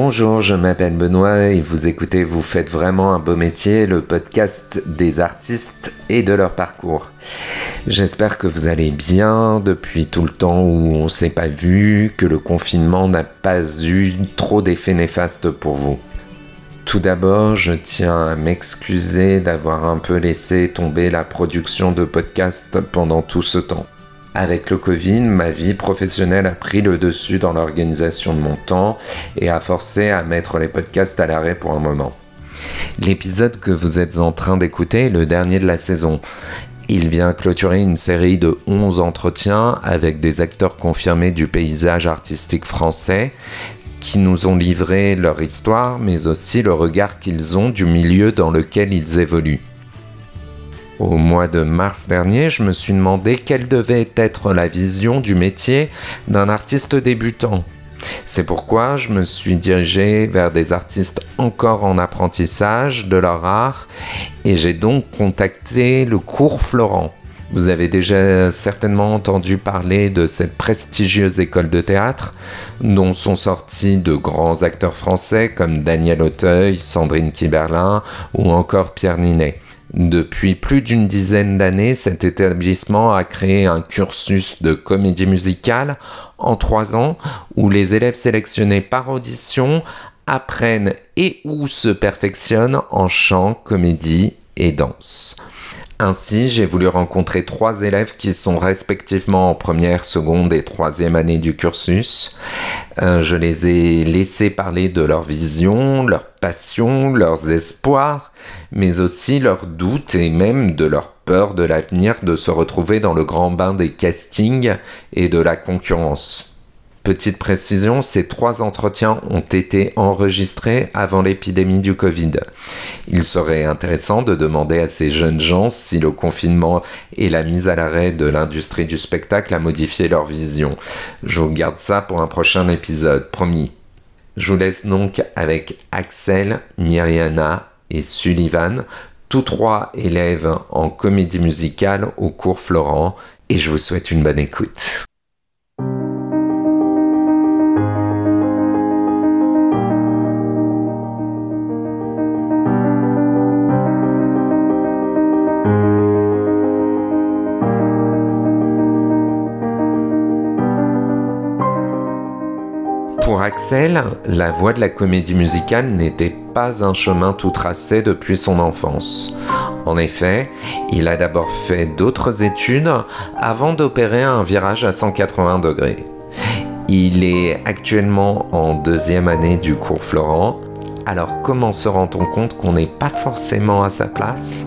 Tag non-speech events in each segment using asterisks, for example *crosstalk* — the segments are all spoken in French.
Bonjour, je m'appelle Benoît et vous écoutez Vous faites vraiment un beau métier, le podcast des artistes et de leur parcours. J'espère que vous allez bien depuis tout le temps où on s'est pas vu, que le confinement n'a pas eu trop d'effets néfastes pour vous. Tout d'abord, je tiens à m'excuser d'avoir un peu laissé tomber la production de podcasts pendant tout ce temps. Avec le Covid, ma vie professionnelle a pris le dessus dans l'organisation de mon temps et a forcé à mettre les podcasts à l'arrêt pour un moment. L'épisode que vous êtes en train d'écouter est le dernier de la saison. Il vient clôturer une série de 11 entretiens avec des acteurs confirmés du paysage artistique français qui nous ont livré leur histoire mais aussi le regard qu'ils ont du milieu dans lequel ils évoluent. Au mois de mars dernier, je me suis demandé quelle devait être la vision du métier d'un artiste débutant. C'est pourquoi je me suis dirigé vers des artistes encore en apprentissage de leur art et j'ai donc contacté le cours Florent. Vous avez déjà certainement entendu parler de cette prestigieuse école de théâtre dont sont sortis de grands acteurs français comme Daniel Auteuil, Sandrine Kiberlin ou encore Pierre Ninet. Depuis plus d'une dizaine d'années, cet établissement a créé un cursus de comédie musicale en trois ans où les élèves sélectionnés par audition apprennent et ou se perfectionnent en chant, comédie et danse. Ainsi, j'ai voulu rencontrer trois élèves qui sont respectivement en première, seconde et troisième année du cursus. Euh, je les ai laissés parler de leur vision, leur passion, leurs espoirs, mais aussi leurs doutes et même de leur peur de l'avenir de se retrouver dans le grand bain des castings et de la concurrence. Petite précision, ces trois entretiens ont été enregistrés avant l'épidémie du Covid. Il serait intéressant de demander à ces jeunes gens si le confinement et la mise à l'arrêt de l'industrie du spectacle a modifié leur vision. Je garde ça pour un prochain épisode, promis. Je vous laisse donc avec Axel, Myriana et Sullivan, tous trois élèves en comédie musicale au cours Florent, et je vous souhaite une bonne écoute. Axel, la voie de la comédie musicale n'était pas un chemin tout tracé depuis son enfance. En effet, il a d'abord fait d'autres études avant d'opérer un virage à 180 degrés. Il est actuellement en deuxième année du cours Florent alors comment se rend-on compte qu'on n'est pas forcément à sa place?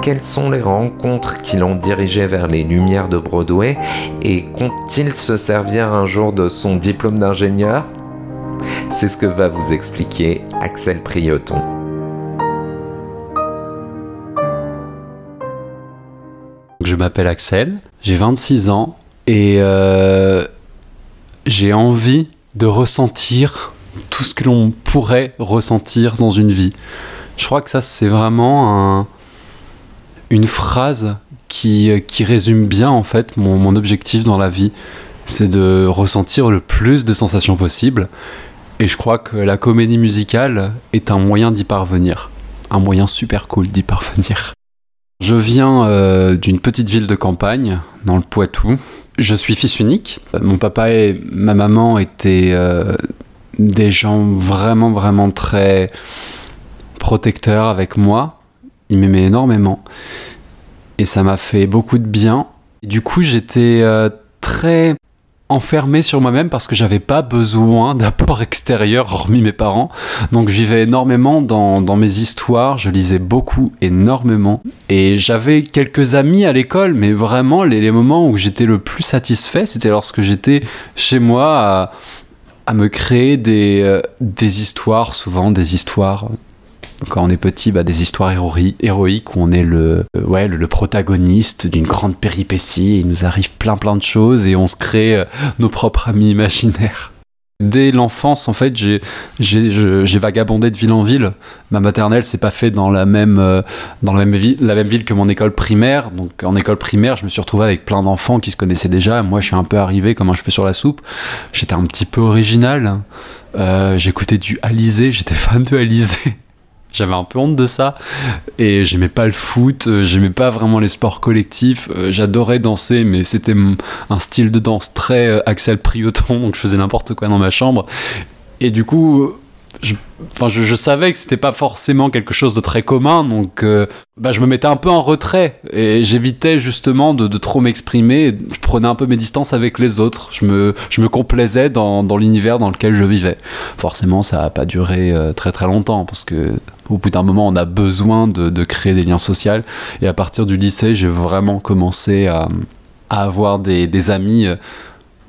Quelles sont les rencontres qui l'ont dirigé vers les lumières de Broadway? Et compte-t-il se servir un jour de son diplôme d'ingénieur? C'est ce que va vous expliquer Axel Prioton. Je m'appelle Axel, j'ai 26 ans et euh, j'ai envie de ressentir tout ce que l'on pourrait ressentir dans une vie. Je crois que ça, c'est vraiment une phrase qui, résume bien en fait mon objectif dans la vie. C'est de ressentir le plus de sensations possibles. Et je crois que la comédie musicale est un moyen d'y parvenir. Un moyen super cool d'y parvenir. Je viens euh, d'une petite ville de campagne, dans le Poitou. Je suis fils unique. Mon papa et ma maman étaient euh, des gens vraiment, vraiment très protecteurs avec moi. Ils m'aimaient énormément. Et ça m'a fait beaucoup de bien. du coup, j'étais euh, très enfermé sur moi-même parce que j'avais pas besoin d'apport extérieur hormis mes parents. Donc je vivais énormément dans, mes histoires, je lisais beaucoup, énormément. Et j'avais quelques amis à l'école, mais vraiment les, moments où j'étais le plus satisfait, c'était lorsque j'étais chez moi à, me créer euh, des histoires, souvent des histoires quand on est petit, bah, des histoires héroïques où on est le, euh, ouais, le, protagoniste d'une grande péripétie, il nous arrive plein plein de choses et on se crée euh, nos propres amis imaginaires. Dès l'enfance, en fait, j'ai, vagabondé de ville en ville. Ma maternelle s'est pas fait dans la même, euh, dans la même, ville, que mon école primaire. Donc, en école primaire, je me suis retrouvé avec plein d'enfants qui se connaissaient déjà. Moi, je suis un peu arrivé comme un cheveu sur la soupe. J'étais un petit peu original. Euh, j'écoutais du Alizé, j'étais fan de Alizé. J'avais un peu honte de ça. Et j'aimais pas le foot, euh, j'aimais pas vraiment les sports collectifs. Euh, j'adorais danser, mais c'était un style de danse très euh, Axel Prioton, donc je faisais n'importe quoi dans ma chambre. Et du coup, je, enfin, je, savais que c'était pas forcément quelque chose de très commun, donc euh, bah, je me mettais un peu en retrait et j'évitais justement de, trop m'exprimer. Je prenais un peu mes distances avec les autres. Je me, je me complaisais dans, l'univers dans lequel je vivais. Forcément, ça a pas duré euh, très très longtemps parce que au bout d'un moment, on a besoin de, créer des liens sociaux. Et à partir du lycée, j'ai vraiment commencé à, avoir des, des amis, euh,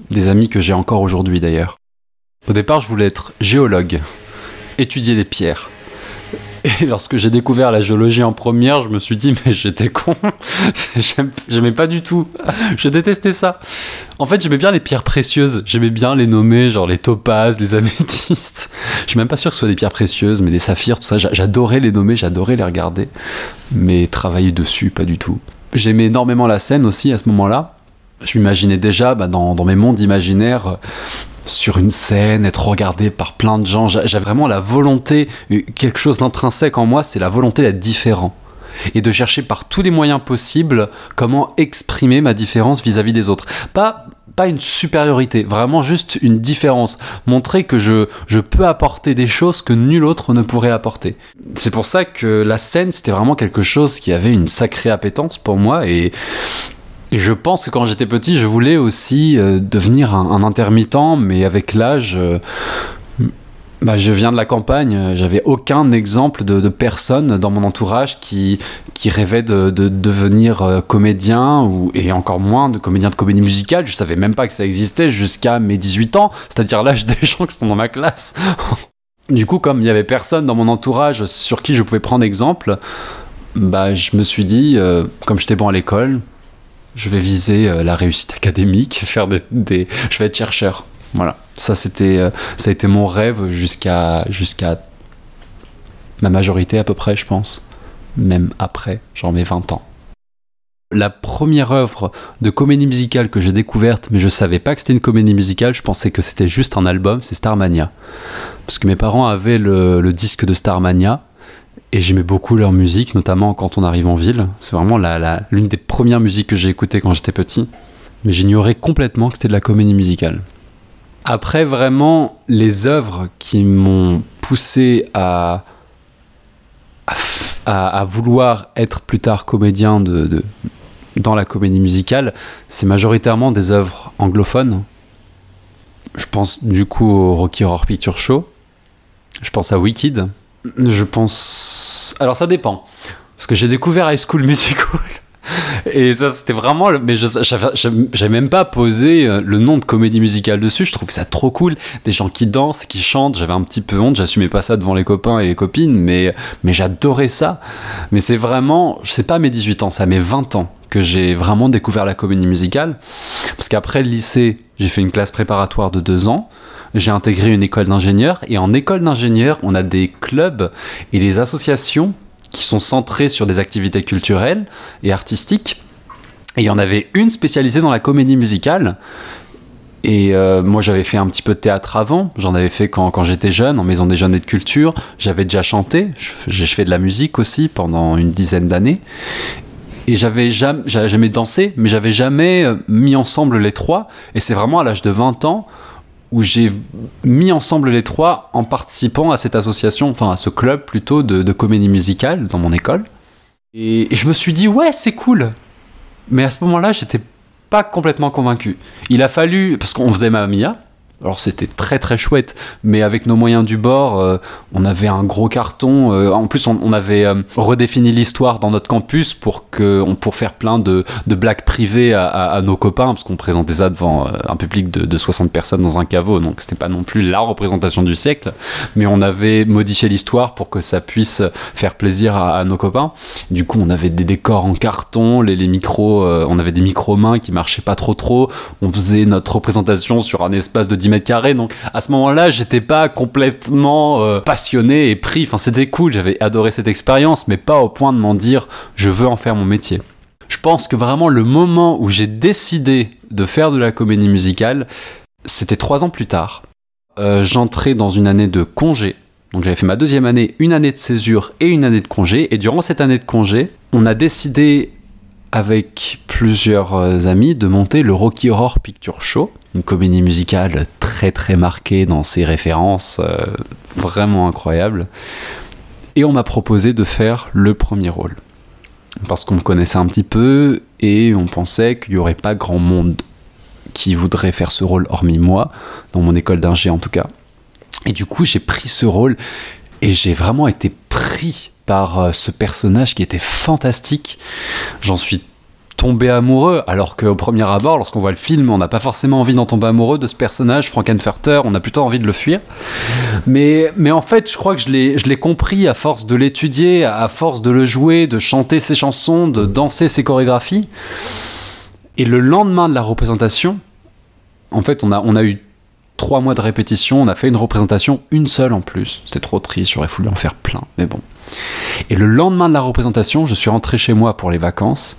des amis que j'ai encore aujourd'hui d'ailleurs. Au départ, je voulais être géologue étudier les pierres. Et lorsque j'ai découvert la géologie en première, je me suis dit, mais j'étais con. *laughs* J'aimais pas du tout. Je détestais ça. En fait, j'aimais bien les pierres précieuses. J'aimais bien les nommer, genre les topazes, les améthystes. Je suis même pas sûr que ce soit des pierres précieuses, mais les saphirs, tout ça. J'adorais les nommer, j'adorais les regarder. Mais travailler dessus, pas du tout. J'aimais énormément la scène aussi à ce moment-là. Je m'imaginais déjà bah, dans, mes mondes imaginaires sur une scène, être regardé par plein de gens. J'ai vraiment la volonté, euh, quelque chose d'intrinsèque en moi, c'est la volonté d'être différent. Et de chercher par tous les moyens possibles comment exprimer ma différence vis-à-vis des autres. Pas, pas une supériorité, vraiment juste une différence. Montrer que je, je peux apporter des choses que nul autre ne pourrait apporter. C'est pour ça que la scène, c'était vraiment quelque chose qui avait une sacrée appétence pour moi et et je pense que quand j'étais petit, je voulais aussi euh, devenir un, intermittent, mais avec l'âge, euh, bah, je viens de la campagne, j'avais aucun exemple de, personne dans mon entourage qui, qui rêvait de, de devenir euh, comédien, ou, et encore moins de comédien de comédie musicale. Je savais même pas que ça existait jusqu'à mes 18 ans, c'est-à-dire l'âge des gens qui sont dans ma classe. *laughs* du coup, comme il y avait personne dans mon entourage sur qui je pouvais prendre exemple, bah, je me suis dit, comme j'étais bon à l'école, je vais viser euh, la réussite académique, *laughs* faire des, je vais être chercheur. Voilà, ça c'était, euh, ça a été mon rêve jusqu'à jusqu'à ma majorité à peu près, je pense. Même après, j'en mets 20 ans. La première œuvre de comédie musicale que j'ai découverte, mais je savais pas que c'était une comédie musicale, je pensais que c'était juste un album, c'est Starmania. Parce que mes parents avaient le, le disque de Starmania, et j'aimais beaucoup leur musique, notamment quand on arrive en ville. C'est vraiment l'une des premières musiques que j'ai écoutées quand j'étais petit. Mais j'ignorais complètement que c'était de la comédie musicale. Après, vraiment, les œuvres qui m'ont poussé à, à, vouloir être plus tard comédien de, dans la comédie musicale, c'est majoritairement des œuvres anglophones. Je pense du coup au Rocky Horror Picture Show. Je pense à Wicked. Je pense. Alors ça dépend. Parce que j'ai découvert High School Musical. *laughs* Et ça, c'était vraiment. Mais j'avais même pas posé euh, le nom de comédie musicale dessus. Je trouvais ça trop cool. Des gens qui dansent, qui chantent. J'avais un petit peu honte. J'assumais pas ça devant les copains et les copines. Mais, mais j'adorais ça. Mais c'est vraiment. Je sais pas mes 18 ans, ça mes 20 ans que j'ai vraiment découvert la comédie musicale. Parce qu'après le lycée, j'ai fait une classe préparatoire de deux ans j'ai intégré une école d'ingénieur et en école d'ingénieur, on a des clubs et des associations qui sont centrées sur des activités culturelles et artistiques. Et il y en avait une spécialisée dans la comédie musicale. Et euh, moi, j'avais fait un petit peu de théâtre avant. J'en avais fait quand, j'étais jeune, en maison des jeunes et de culture. J'avais déjà chanté. J'ai fait de la musique aussi pendant une dizaine d'années. Et j'avais jamais, jamais dansé, mais j'avais jamais euh, mis ensemble les trois. Et c'est vraiment à l'âge de 20 ans où j'ai mis ensemble les trois en participant à cette association, enfin à ce club plutôt de, comédie musicale dans mon école. Et, je me suis dit, ouais, c'est cool. Mais à ce moment-là, j'étais pas complètement convaincu. Il a fallu, parce qu'on faisait ma Mia, alors c'était très très chouette, mais avec nos moyens du bord, euh, on avait un gros carton. Euh, en plus, on, avait euh, redéfini l'histoire dans notre campus pour que, pour faire plein de, blagues privées à, nos copains, parce qu'on présentait ça devant un public de, 60 personnes dans un caveau, donc c'était pas non plus la représentation du siècle, mais on avait modifié l'histoire pour que ça puisse faire plaisir à, nos copains. Du coup, on avait des décors en carton, les micros, on avait des micros mains qui marchaient pas trop trop. On faisait notre représentation sur un espace de 10 mètres carrés. Donc à ce moment-là, j'étais pas complètement euh, passionné et pris. Enfin, c'était cool, j'avais adoré cette expérience, mais pas au point de m'en dire je veux en faire mon métier. Je pense que vraiment le moment où j'ai décidé de faire de la comédie musicale, c'était trois ans plus tard. Euh, j'entrais dans une année de congé. Donc j'avais fait ma deuxième année, une année de césure et une année de congé. Et durant cette année de congé, on a décidé avec plusieurs euh, amis de monter le Rocky Horror Picture Show, une comédie musicale très très marquée dans ses références, euh, vraiment incroyable. Et on m'a proposé de faire le premier rôle. Parce qu'on me connaissait un petit peu et on pensait qu'il n'y aurait pas grand monde qui voudrait faire ce rôle, hormis moi, dans mon école d'ingé en tout cas. Et du coup, j'ai pris ce rôle et j'ai vraiment été pris par euh, ce personnage qui était fantastique. J'en suis tombé amoureux, alors qu'au premier abord, lorsqu'on voit le film, on n'a pas forcément envie d'en tomber amoureux de ce personnage, Frankenfurter, on a plutôt envie de le fuir. Mais, mais en fait, je crois que je l'ai compris à force de l'étudier, à force de le jouer, de chanter ses chansons, de danser ses chorégraphies. Et le lendemain de la représentation, en fait, on a, on a eu trois mois de répétition, on a fait une représentation, une seule en plus. C'était trop triste, j'aurais voulu en faire plein, mais bon. Et le lendemain de la représentation, je suis rentré chez moi pour les vacances.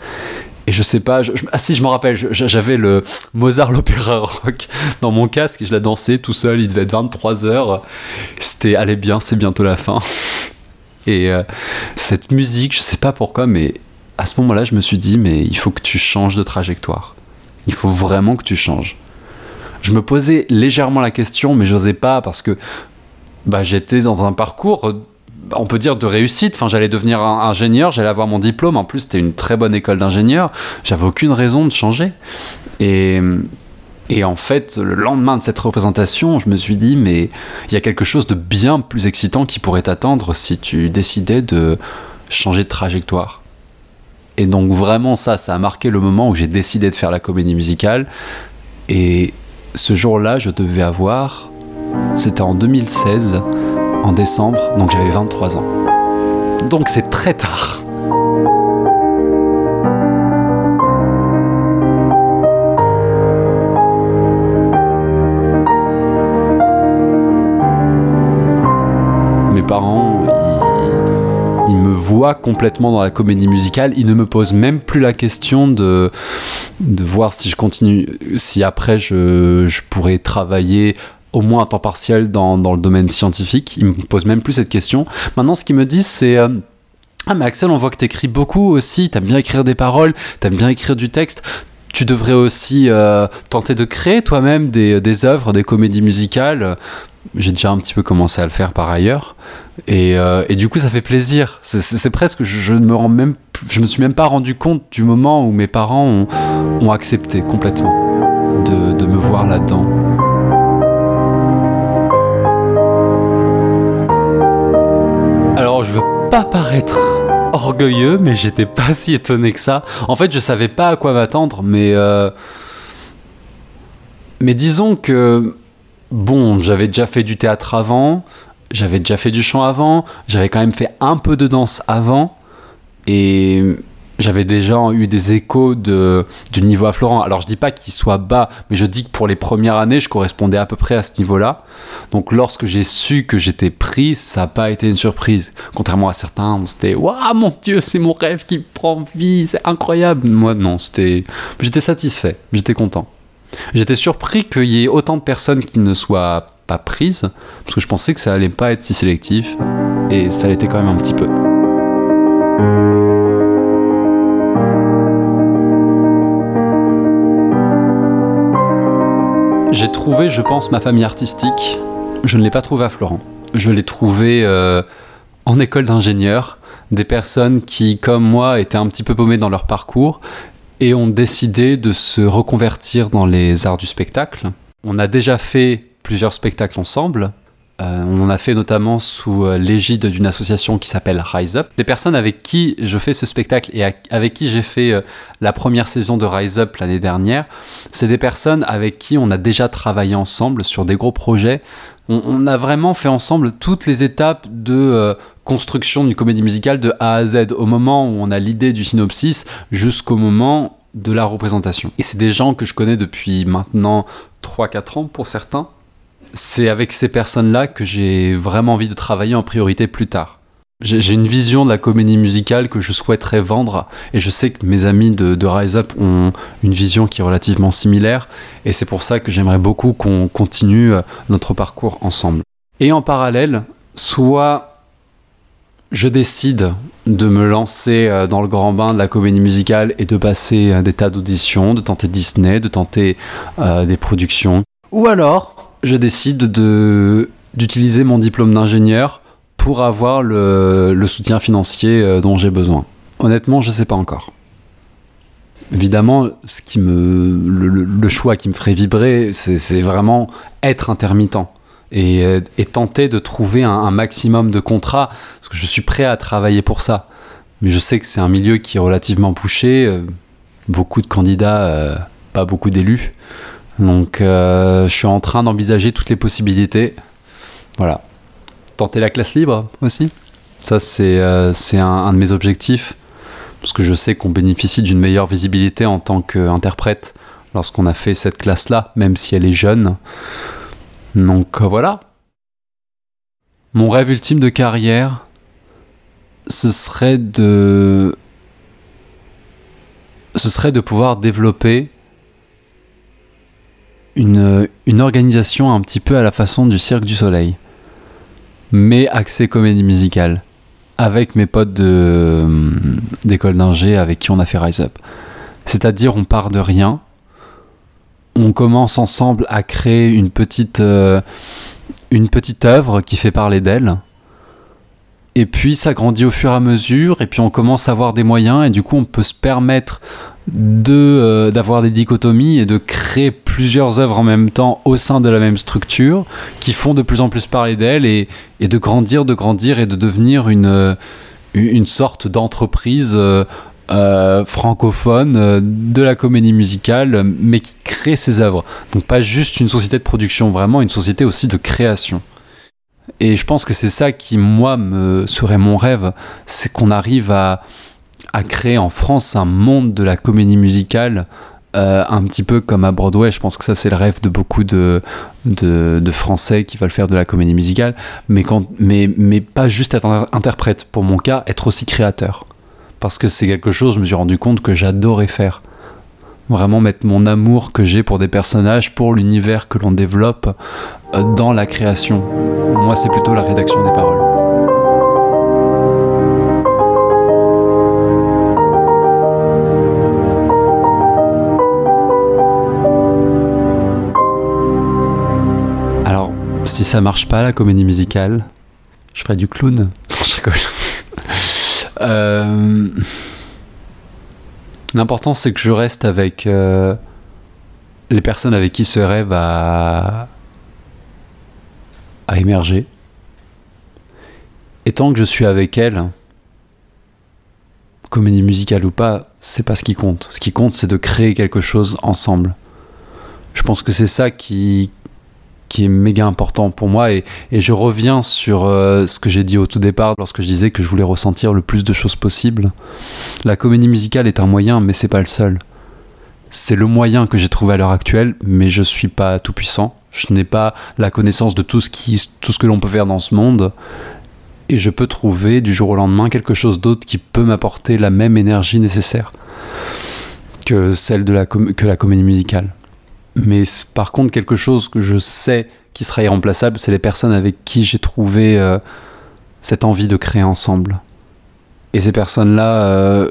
Et je sais pas, ah si, je me rappelle, j'avais le Mozart l'opéra rock dans mon casque et je la dansais tout seul, il devait être 23h. C'était, allez bien, c'est bientôt la fin. Et euh, cette musique, je sais pas pourquoi, mais à ce moment-là, je me suis dit, mais il faut que tu changes de trajectoire. Il faut vraiment que tu changes. Je me posais légèrement la question, mais j'osais pas parce que bah, j'étais dans un parcours, on peut dire, de réussite. Enfin, j'allais devenir ingénieur, j'allais avoir mon diplôme. En plus, c'était une très bonne école d'ingénieur. J'avais aucune raison de changer. Et, et en fait, le lendemain de cette représentation, je me suis dit, mais il y a quelque chose de bien plus excitant qui pourrait t'attendre si tu décidais de changer de trajectoire. Et donc vraiment ça, ça a marqué le moment où j'ai décidé de faire la comédie musicale. Et ce jour-là, je devais avoir, c'était en 2016, décembre, donc j'avais 23 ans. Donc c'est très tard. Mes parents, ils, me voient complètement dans la comédie musicale. Ils ne me posent même plus la question de, de voir si je continue, si après je, je pourrais travailler au moins à temps partiel dans, dans, le domaine scientifique. Ils me posent même plus cette question. Maintenant, ce qu'ils me disent, c'est euh, Ah, mais Axel, on voit que tu écris beaucoup aussi, t'aimes bien écrire des paroles, t'aimes bien écrire du texte. Tu devrais aussi euh, tenter de créer toi-même des, des œuvres, des comédies musicales. J'ai déjà un petit peu commencé à le faire par ailleurs. Et, euh, et du coup, ça fait plaisir. C'est presque, je, je, ne me rends même, je me suis même pas rendu compte du moment où mes parents ont, ont accepté complètement de, de me voir là-dedans. Pas paraître orgueilleux, mais j'étais pas si étonné que ça. En fait, je savais pas à quoi m'attendre, mais euh... mais disons que bon, j'avais déjà fait du théâtre avant, j'avais déjà fait du chant avant, j'avais quand même fait un peu de danse avant, et j'avais déjà eu des échos de, du niveau à Florent. Alors je dis pas qu'il soit bas, mais je dis que pour les premières années, je correspondais à peu près à ce niveau-là. Donc lorsque j'ai su que j'étais pris, ça n'a pas été une surprise. Contrairement à certains, c'était Waouh mon Dieu, c'est mon rêve qui prend vie, c'est incroyable. Moi non, c'était, j'étais satisfait, j'étais content. J'étais surpris qu'il y ait autant de personnes qui ne soient pas prises, parce que je pensais que ça allait pas être si sélectif, et ça l'était quand même un petit peu. J'ai trouvé, je pense, ma famille artistique. Je ne l'ai pas trouvée à Florent. Je l'ai trouvée euh, en école d'ingénieur. Des personnes qui, comme moi, étaient un petit peu paumées dans leur parcours et ont décidé de se reconvertir dans les arts du spectacle. On a déjà fait plusieurs spectacles ensemble. Euh, on en a fait notamment sous euh, l'égide d'une association qui s'appelle Rise Up. Des personnes avec qui je fais ce spectacle et avec qui j'ai fait euh, la première saison de Rise Up l'année dernière, c'est des personnes avec qui on a déjà travaillé ensemble sur des gros projets. On, a vraiment fait ensemble toutes les étapes de construction d'une comédie musicale de A à Z, au moment où on a l'idée du synopsis jusqu'au moment de la représentation. Et c'est des gens que je connais depuis maintenant 3-4 ans pour certains c'est avec ces personnes-là que j'ai vraiment envie de travailler en priorité plus tard. J'ai une vision de la comédie musicale que je souhaiterais vendre et je sais que mes amis de, Rise Up ont une vision qui est relativement similaire et c'est pour ça que j'aimerais beaucoup qu'on continue euh, notre parcours ensemble. Et en parallèle, soit je décide de me lancer euh, dans le grand bain de la comédie musicale et de passer euh, des tas d'auditions, de tenter Disney, de tenter des productions, ou alors je décide d'utiliser mon diplôme d'ingénieur pour avoir le, soutien financier euh, dont j'ai besoin Honnêtement, je ne sais pas encore. Évidemment, le, choix qui me ferait vibrer, c'est vraiment être intermittent et, euh, tenter de trouver un, maximum de contrats, parce que je suis prêt à travailler pour ça. Mais je sais que c'est un milieu qui est relativement bouché, euh, beaucoup de candidats, pas beaucoup d'élus. Donc je suis en train d'envisager toutes les possibilités. Voilà tenter la classe libre aussi. Ça, c'est euh, un, de mes objectifs. Parce que je sais qu'on bénéficie d'une meilleure visibilité en tant qu'interprète lorsqu'on a fait cette classe-là, même si elle est jeune. Donc euh, voilà. Mon rêve ultime de carrière, ce serait de. Ce serait de pouvoir développer une, organisation un petit peu à la façon du Cirque du Soleil mais accès comédie musicale avec mes potes de d'école d'ingé avec qui on a fait Rise Up. C'est-à-dire on part de rien, on commence ensemble à créer une petite euh, une petite œuvre qui fait parler d'elle. Et puis ça grandit au fur et à mesure, et puis on commence à avoir des moyens, et du coup on peut se permettre de euh, d'avoir des dichotomies et de créer plusieurs œuvres en même temps au sein de la même structure qui font de plus en plus parler d'elle et, et, de grandir, de grandir et de devenir une, euh, une sorte d'entreprise euh, francophone de la comédie musicale mais qui crée ses œuvres. Donc pas juste une société de production, vraiment une société aussi de création. Et je pense que c'est ça qui, moi, me serait mon rêve, c'est qu'on arrive à, a créé en France un monde de la comédie musicale euh, un petit peu comme à Broadway. Je pense que ça, c'est le rêve de beaucoup de, de, Français qui veulent faire de la comédie musicale, mais, quand, mais, mais pas juste être interprète. Pour mon cas, être aussi créateur. Parce que c'est quelque chose, je me suis rendu compte que j'adorais faire. Vraiment mettre mon amour que j'ai pour des personnages, pour l'univers que l'on développe euh, dans la création. Moi, c'est plutôt la rédaction des paroles. Si ça marche pas, la comédie musicale, je ferai du clown. *laughs* Euh, l'important, c'est que je reste avec euh, les personnes avec qui ce rêve a, a émergé. Et tant que je suis avec elles, comédie musicale ou pas, c'est pas ce qui compte. Ce qui compte, c'est de créer quelque chose ensemble. Je pense que c'est ça qui, qui est méga important pour moi et, je reviens sur euh, ce que j'ai dit au tout départ lorsque je disais que je voulais ressentir le plus de choses possible. La comédie musicale est un moyen, mais c'est pas le seul. C'est le moyen que j'ai trouvé à l'heure actuelle, mais je suis pas tout puissant. Je n'ai pas la connaissance de tout ce, qui, tout ce que l'on peut faire dans ce monde. Et je peux trouver du jour au lendemain quelque chose d'autre qui peut m'apporter la même énergie nécessaire que celle de la, que la comédie musicale. Mais par contre, quelque chose que je sais qui sera irremplaçable, c'est les personnes avec qui j'ai trouvé euh, cette envie de créer ensemble. Et ces personnes-là, euh,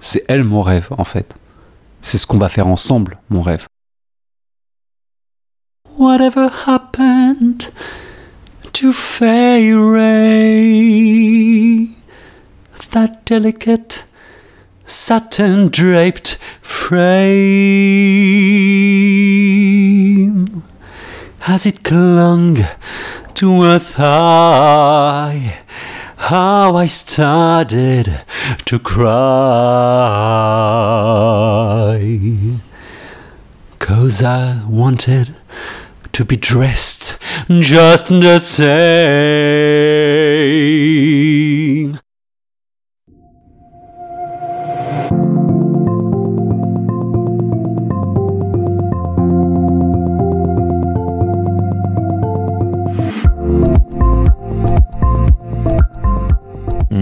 c'est elles mon rêve, en fait. C'est ce qu'on va faire ensemble, mon rêve. Whatever happened to that delicate satin draped frame as it clung to her thigh. How I started to cry. Cause I wanted to be dressed just the same.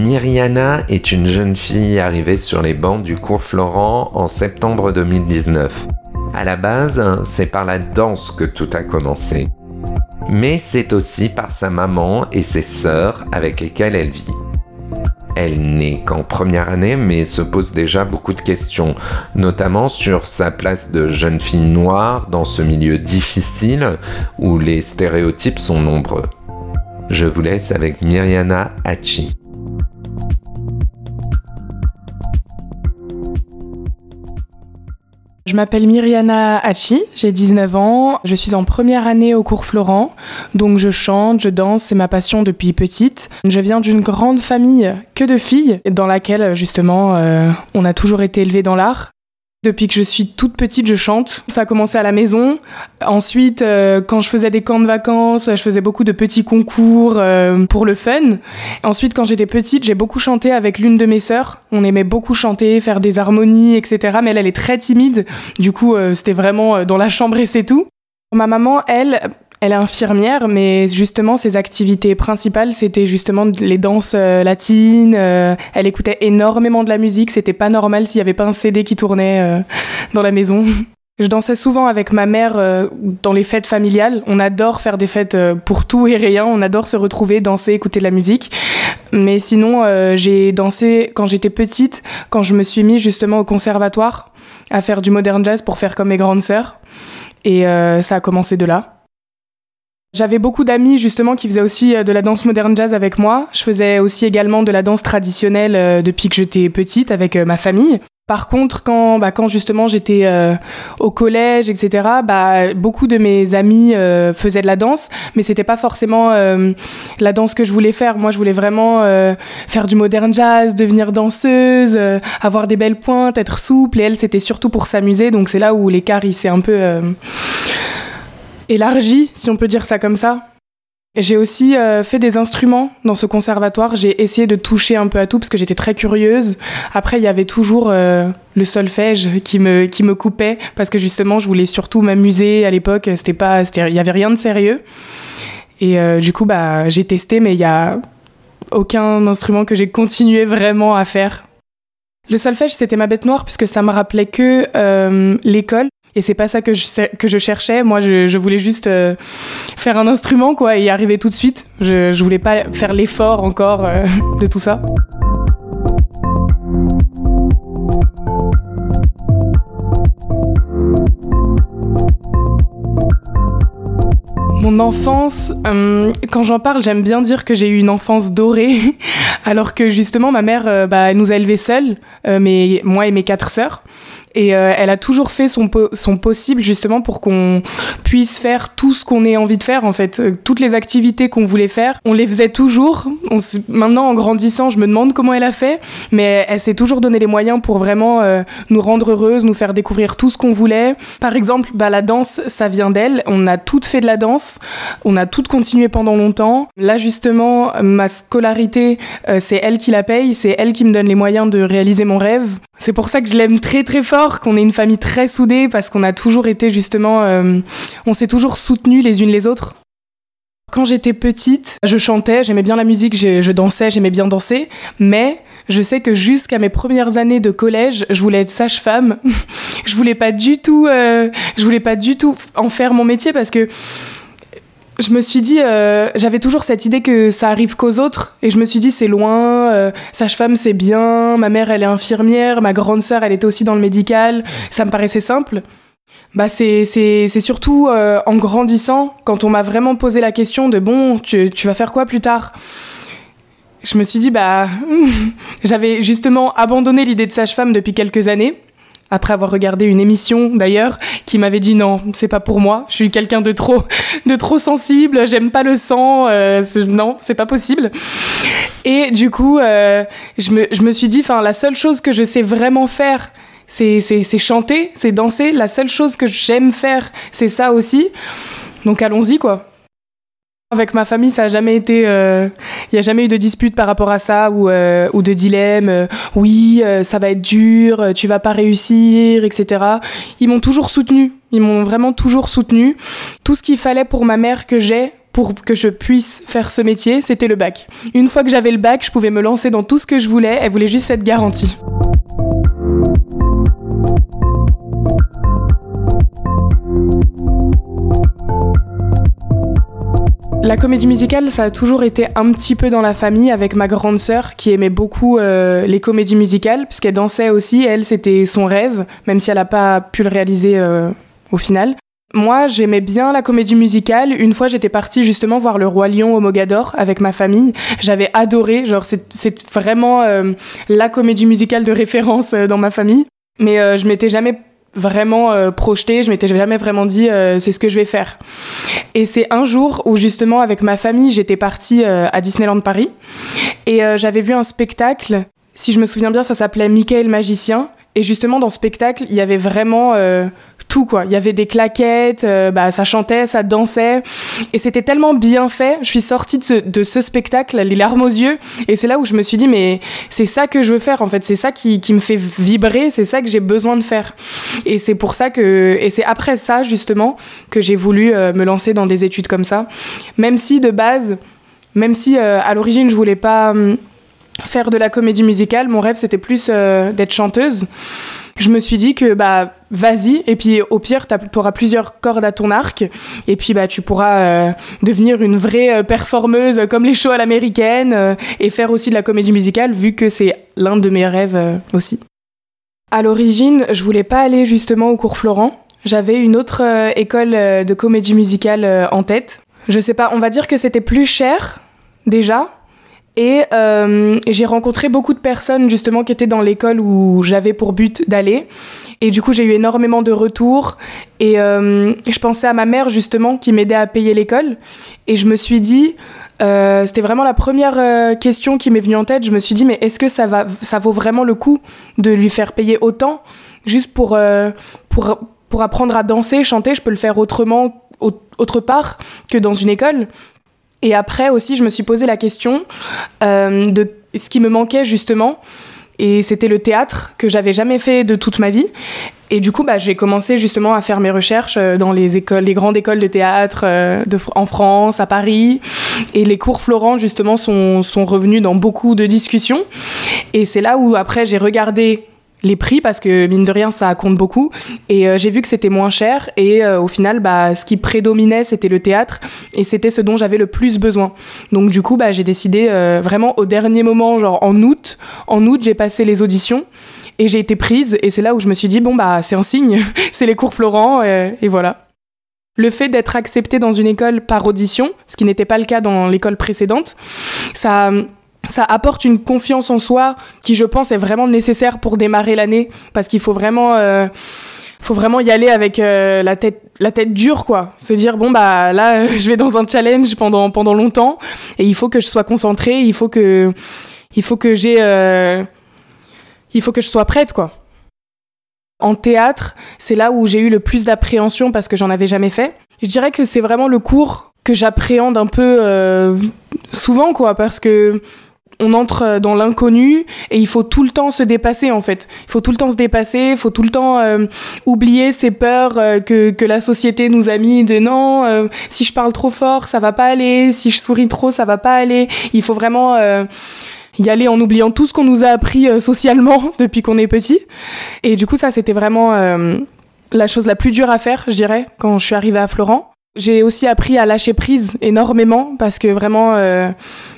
Myriana est une jeune fille arrivée sur les bancs du cours Florent en septembre 2019. À la base, c'est par la danse que tout a commencé. Mais c'est aussi par sa maman et ses sœurs avec lesquelles elle vit. Elle n'est qu'en première année mais se pose déjà beaucoup de questions, notamment sur sa place de jeune fille noire dans ce milieu difficile où les stéréotypes sont nombreux. Je vous laisse avec Myriana Hachi. Je m'appelle Myriana Hachi, j'ai 19 ans, je suis en première année au cours Florent, donc je chante, je danse, c'est ma passion depuis petite. Je viens d'une grande famille que de filles, dans laquelle justement euh, on a toujours été élevés dans l'art. Depuis que je suis toute petite, je chante. Ça a commencé à la maison. Ensuite, euh, quand je faisais des camps de vacances, je faisais beaucoup de petits concours euh, pour le fun. Ensuite, quand j'étais petite, j'ai beaucoup chanté avec l'une de mes sœurs. On aimait beaucoup chanter, faire des harmonies, etc. Mais elle, elle est très timide. Du coup, euh, c'était vraiment dans la chambre et c'est tout. Ma maman, elle, elle est infirmière, mais justement, ses activités principales, c'était justement les danses euh, latines. Euh, elle écoutait énormément de la musique. C'était pas normal s'il y avait pas un CD qui tournait euh, dans la maison. Je dansais souvent avec ma mère dans les fêtes familiales. On adore faire des fêtes pour tout et rien. On adore se retrouver, danser, écouter de la musique. Mais sinon, j'ai dansé quand j'étais petite, quand je me suis mis justement au conservatoire à faire du modern jazz pour faire comme mes grandes sœurs. Et ça a commencé de là. J'avais beaucoup d'amis justement qui faisaient aussi euh, de la danse moderne jazz avec moi. Je faisais aussi également de la danse traditionnelle euh, depuis que j'étais petite avec euh, ma famille. Par contre, quand, bah, justement j'étais au collège, etc., bah, beaucoup de mes amis faisaient de la danse, mais c'était pas forcément la danse que je voulais faire. Moi, je voulais vraiment faire du modern jazz, devenir danseuse, avoir des belles pointes, être souple. Et elle, c'était surtout pour s'amuser. Donc c'est là où l'écart il s'est un peu élargi, si on peut dire ça comme ça. J'ai aussi euh, fait des instruments dans ce conservatoire. J'ai essayé de toucher un peu à tout parce que j'étais très curieuse. Après, il y avait toujours euh, le solfège qui me, qui me coupait parce que justement, je voulais surtout m'amuser à l'époque. C'était pas, il y avait rien de sérieux. Et euh, du coup, bah, j'ai testé, mais il y a aucun instrument que j'ai continué vraiment à faire. Le solfège, c'était ma bête noire puisque ça me rappelait que l'école et c'est pas ça que je, cherchais. Moi, je, voulais juste euh, faire un instrument, quoi, et y arriver tout de suite. Je, je voulais pas faire l'effort encore euh, de tout ça. Mon enfance, euh, quand j'en parle, j'aime bien dire que j'ai eu une enfance dorée, *laughs* alors que justement ma mère bah, nous a élevés seuls, moi et mes quatre sœurs. Et euh, elle a toujours fait son, possible justement pour qu'on puisse faire tout ce qu'on ait envie de faire en fait. Euh, toutes les activités qu'on voulait faire, on les faisait toujours. Maintenant en grandissant, je me demande comment elle a fait, mais elle s'est toujours donné les moyens pour vraiment euh, nous rendre heureuses, nous faire découvrir tout ce qu'on voulait. Par exemple, bah, la danse, ça vient d'elle. On a toutes fait de la danse, on a toutes continué pendant longtemps. Là justement, ma scolarité, c'est elle qui la paye, c'est elle qui me donne les moyens de réaliser mon rêve. C'est pour ça que je l'aime très très fort, qu'on est une famille très soudée, parce qu'on a toujours été justement, euh, on s'est toujours soutenus les unes les autres. Quand j'étais petite, je chantais, j'aimais bien la musique, je, dansais, j'aimais bien danser, mais je sais que jusqu'à mes premières années de collège, je voulais être sage-femme. *laughs* je voulais pas du tout, euh, je voulais pas du tout en faire mon métier parce que je me suis dit, euh, j'avais toujours cette idée que ça arrive qu'aux autres, et je me suis dit c'est loin, euh, sage-femme c'est bien, ma mère elle est infirmière, ma grande sœur elle était aussi dans le médical, ça me paraissait simple. Bah c'est, c'est, c'est surtout euh, en grandissant, quand on m'a vraiment posé la question de bon, tu, tu vas faire quoi plus tard? Je me suis dit, bah *laughs* j'avais justement abandonné l'idée de sage-femme depuis quelques années après avoir regardé une émission d'ailleurs qui m'avait dit non c'est pas pour moi je suis quelqu'un de trop de trop sensible j'aime pas le sang euh, non c'est pas possible. Et du coup euh, je, me, je me suis dit enfin la seule chose que je sais vraiment faire c'est c'est chanter c'est danser. La seule chose que j'aime faire c'est ça aussi. Donc allons-y quoi avec ma famille, ça a jamais été, il euh, n'y a jamais eu de dispute par rapport à ça ou, euh, ou de dilemme. Euh, oui, ça va être dur, tu vas pas réussir, etc. Ils m'ont toujours soutenu. Ils m'ont vraiment toujours soutenu. Tout ce qu'il fallait pour ma mère que j'ai pour que je puisse faire ce métier, c'était le bac. Une fois que j'avais le bac, je pouvais me lancer dans tout ce que je voulais. Elle voulait juste cette garantie. La comédie musicale, ça a toujours été un petit peu dans la famille avec ma grande sœur qui aimait beaucoup euh, les comédies musicales puisqu'elle dansait aussi. Elle, c'était son rêve, même si elle n'a pas pu le réaliser euh, au final. Moi, j'aimais bien la comédie musicale. Une fois, j'étais partie justement voir Le Roi Lion au Mogador avec ma famille. J'avais adoré. Genre, c'est vraiment euh, la comédie musicale de référence dans ma famille. Mais je m'étais jamais vraiment euh, projeté, je m'étais jamais vraiment dit euh, c'est ce que je vais faire. Et c'est un jour où justement avec ma famille, j'étais partie euh, à Disneyland Paris. Et j'avais vu un spectacle, si je me souviens bien, ça s'appelait Michael Magicien. Et justement dans ce spectacle, il y avait vraiment tout quoi. Il y avait des claquettes, euh, bah, ça chantait, ça dansait. Et c'était tellement bien fait. Je suis sortie de ce, spectacle, les larmes aux yeux. Et c'est là où je me suis dit, mais c'est ça que je veux faire en fait. C'est ça qui, qui, me fait vibrer, c'est ça que j'ai besoin de faire. Et c'est pour ça que. Et c'est après ça justement que j'ai voulu euh, me lancer dans des études comme ça. Même si de base, même si euh, à l'origine je voulais pas hum, faire de la comédie musicale, mon rêve c'était plus d'être chanteuse je me suis dit que bah vas-y et puis au pire tu plusieurs cordes à ton arc et puis bah tu pourras euh, devenir une vraie euh, performeuse comme les shows à l'américaine euh, et faire aussi de la comédie musicale vu que c'est l'un de mes rêves aussi. À l'origine, je voulais pas aller justement au cours Florent. J'avais une autre école de comédie musicale en tête. Je sais pas, on va dire que c'était plus cher déjà et euh, j'ai rencontré beaucoup de personnes justement qui étaient dans l'école où j'avais pour but d'aller. Et du coup, j'ai eu énormément de retours. Et euh, je pensais à ma mère justement qui m'aidait à payer l'école. Et je me suis dit, euh, c'était vraiment la première question qui m'est venue en tête. Je me suis dit, mais est-ce que ça, va, ça vaut vraiment le coup de lui faire payer autant? Juste pour, pour, pour apprendre à danser, chanter Je peux le faire autrement, autre part que dans une école. Et après aussi, je me suis posé la question euh, de ce qui me manquait justement. Et c'était le théâtre que j'avais jamais fait de toute ma vie. Et du coup, bah, j'ai commencé justement à faire mes recherches euh, dans les écoles, les grandes écoles de théâtre euh, de, en France, à Paris. Et les cours Florent, justement, sont, sont revenus dans beaucoup de discussions. Et c'est là où, après, j'ai regardé les prix parce que mine de rien ça compte beaucoup. Et euh, j'ai vu que c'était moins cher et euh, au final bah ce qui prédominait c'était le théâtre et c'était ce dont j'avais le plus besoin. Donc du coup bah j'ai décidé euh, vraiment au dernier moment genre en août en août j'ai passé les auditions et j'ai été prise et c'est là où je me suis dit bon bah c'est un signe *laughs* c'est les cours Florent et voilà. Le fait d'être accepté dans une école par audition ce qui n'était pas le cas dans l'école précédente ça ça apporte une confiance en soi qui, je pense, est vraiment nécessaire pour démarrer l'année parce qu'il faut vraiment, euh, faut vraiment y aller avec euh, la tête, la tête dure, quoi. Se dire bon bah là, je vais dans un challenge pendant pendant longtemps et il faut que je sois concentrée, il faut que, il faut que j'ai, euh, il faut que je sois prête, quoi. En théâtre, c'est là où j'ai eu le plus d'appréhension parce que j'en avais jamais fait. Je dirais que c'est vraiment le cours que j'appréhende un peu souvent, quoi, parce que on entre dans l'inconnu et il faut tout le temps se dépasser en fait. Il faut tout le temps se dépasser, il faut tout le temps euh, oublier ces peurs euh, que, que la société nous a mis de non, euh, si je parle trop fort, ça va pas aller, si je souris trop, ça va pas aller. Il faut vraiment y aller en oubliant tout ce qu'on nous a appris socialement *laughs* depuis qu'on est petit. Et du coup ça c'était vraiment la chose la plus dure à faire, je dirais, quand je suis arrivée à Florent. J'ai aussi appris à lâcher prise énormément parce que vraiment euh,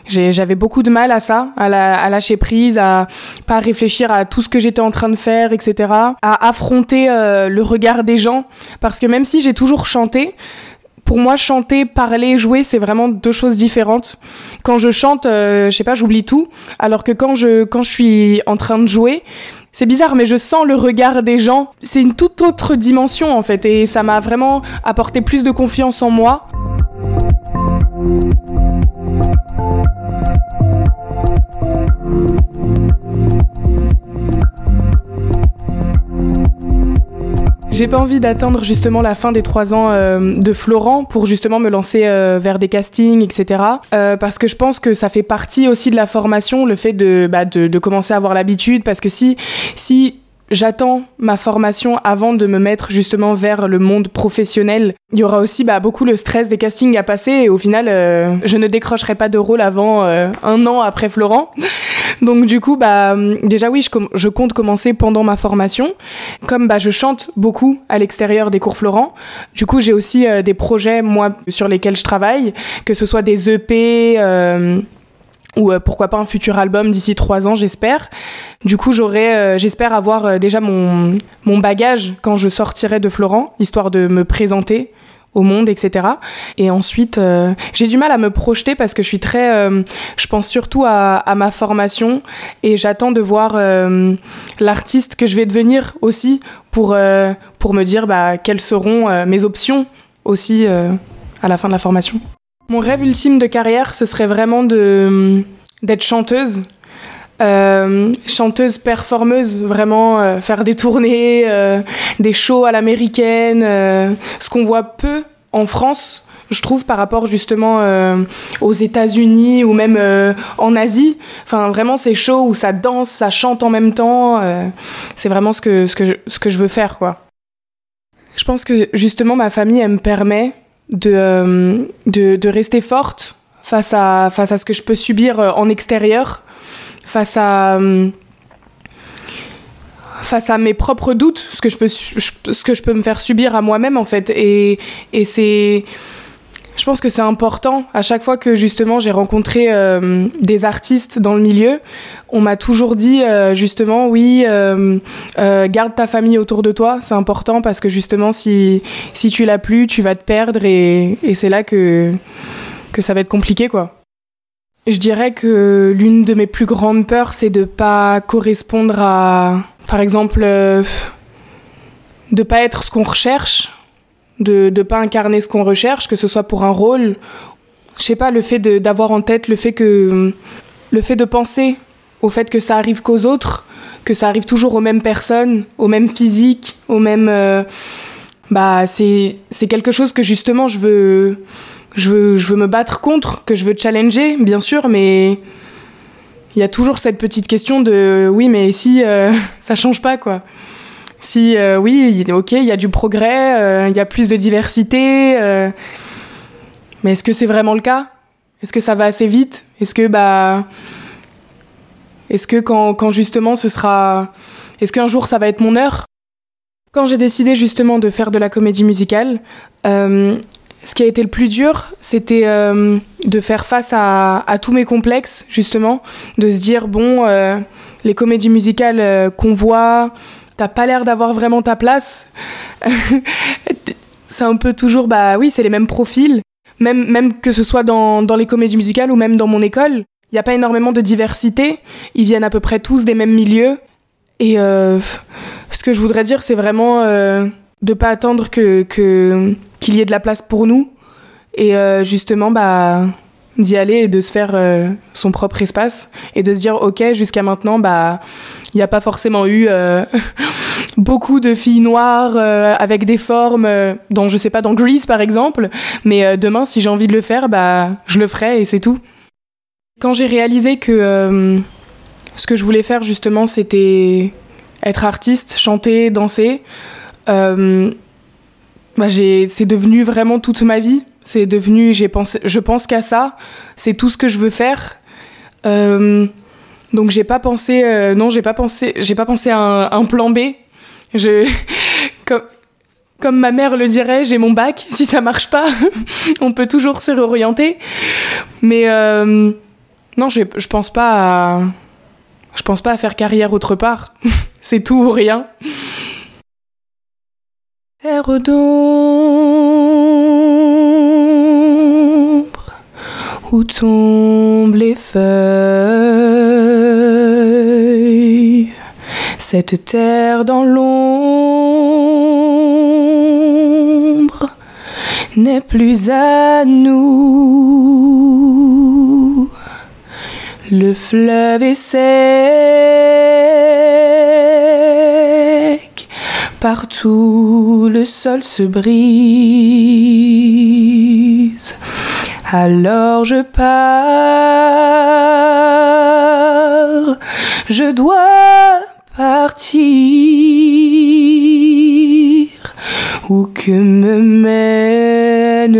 j'avais beaucoup de mal à ça, à, lâcher prise, à pas réfléchir à tout ce que j'étais en train de faire, etc. À affronter euh, le regard des gens parce que même si j'ai toujours chanté, pour moi, chanter, parler, jouer, c'est vraiment deux choses différentes. Quand je chante, euh, je sais pas, j'oublie tout, alors que quand je quand je suis en train de jouer, c'est bizarre, mais je sens le regard des gens. C'est une toute autre dimension en fait, et ça m'a vraiment apporté plus de confiance en moi. J'ai pas envie d'attendre justement la fin des trois ans euh, de Florent pour justement me lancer euh, vers des castings, etc. Euh, parce que je pense que ça fait partie aussi de la formation, le fait de, bah, de, de commencer à avoir l'habitude. Parce que si, si j'attends ma formation avant de me mettre justement vers le monde professionnel. Il y aura aussi bah, beaucoup le stress des castings à passer et au final, je ne décrocherai pas de rôle avant un an après Florent. *laughs* Donc du coup, bah, déjà oui, je, compte commencer pendant ma formation. Comme bah, je chante beaucoup à l'extérieur des cours Florent, du coup j'ai aussi euh, des projets, moi, sur lesquels je travaille, que ce soit des EP ou euh, pourquoi pas un futur album d'ici trois ans, j'espère. Du coup, j'aurai, euh, j'espère avoir euh, déjà mon, mon bagage quand je sortirai de Florent, histoire de me présenter au monde, etc. Et ensuite, j'ai du mal à me projeter parce que je suis très, je pense surtout à, ma formation et j'attends de voir l'artiste que je vais devenir aussi pour pour me dire bah quelles seront mes options aussi à la fin de la formation. Mon rêve ultime de carrière, ce serait vraiment de d'être chanteuse. Euh, chanteuse performeuse, vraiment euh, faire des tournées, euh, des shows à l'américaine, ce qu'on voit peu en France, je trouve, par rapport justement aux États-Unis ou même en Asie. Enfin, vraiment ces shows où ça danse, ça chante en même temps, c'est vraiment ce que, ce, que je, ce que je veux faire, quoi. Je pense que justement ma famille, elle me permet euh, de, de, rester forte face à, face à ce que je peux subir en extérieur, face à, euh, face à mes propres doutes, ce que je peux, ce que je peux me faire subir à moi-même en fait. Et, et c'est je pense que c'est important. À chaque fois que justement j'ai rencontré euh, des artistes dans le milieu, on m'a toujours dit euh, justement oui, euh, garde ta famille autour de toi, c'est important parce que justement si si tu l'as plus, tu vas te perdre et, et c'est là que que ça va être compliqué quoi. Je dirais que l'une de mes plus grandes peurs, c'est de pas correspondre à, par exemple, de pas être ce qu'on recherche de ne pas incarner ce qu'on recherche, que ce soit pour un rôle. Je sais pas, le fait d'avoir en tête le fait que. Le fait de penser au fait que ça arrive qu'aux autres, que ça arrive toujours aux mêmes personnes, aux mêmes physiques, aux mêmes. Euh, bah, c'est quelque chose que justement je veux, je veux. Je veux me battre contre, que je veux challenger, bien sûr, mais. Il y a toujours cette petite question de oui, mais si euh, *laughs* ça change pas, quoi. Si euh, oui, ok, il y a du progrès, euh, il y a plus de diversité, euh, mais est-ce que c'est vraiment le cas? Est-ce que ça va assez vite? Est-ce que bah, est-ce que quand, quand justement ce sera, est-ce qu'un jour ça va être mon heure? Quand j'ai décidé justement de faire de la comédie musicale, ce qui a été le plus dur, c'était de faire face à, tous mes complexes, justement, de se dire, bon, les comédies musicales qu'on voit, t'as pas l'air d'avoir vraiment ta place. *laughs* c'est un peu toujours, bah oui, c'est les mêmes profils. Même, même que ce soit dans, dans les comédies musicales ou même dans mon école, il n'y a pas énormément de diversité. Ils viennent à peu près tous des mêmes milieux. Et euh, ce que je voudrais dire, c'est vraiment euh, de pas attendre que qu'il y ait de la place pour nous. Et euh, justement, bah d'y aller et de se faire euh, son propre espace et de se dire ok jusqu'à maintenant bah il n'y a pas forcément eu euh, *laughs* beaucoup de filles noires avec des formes dont je sais pas dans Grease par exemple mais demain si j'ai envie de le faire bah je le ferai et c'est tout quand j'ai réalisé que ce que je voulais faire justement c'était être artiste chanter danser bah, c'est devenu vraiment toute ma vie c'est devenu, pensé, je pense qu'à ça. C'est tout ce que je veux faire. Euh, donc j'ai pas pensé, euh, non, j'ai pas pensé, j'ai pas pensé à un, plan B. Je, *laughs* comme, comme ma mère le dirait, j'ai mon bac. Si ça marche pas, *laughs* on peut toujours se réorienter. Mais euh, non, je, je pense pas je pense pas à faire carrière autre part. *laughs* C'est tout ou rien. Où tombent les feuilles. Cette terre dans l'ombre n'est plus à nous. Le fleuve sec, partout le sol se brise. Alors je pars, je dois partir Où que me mène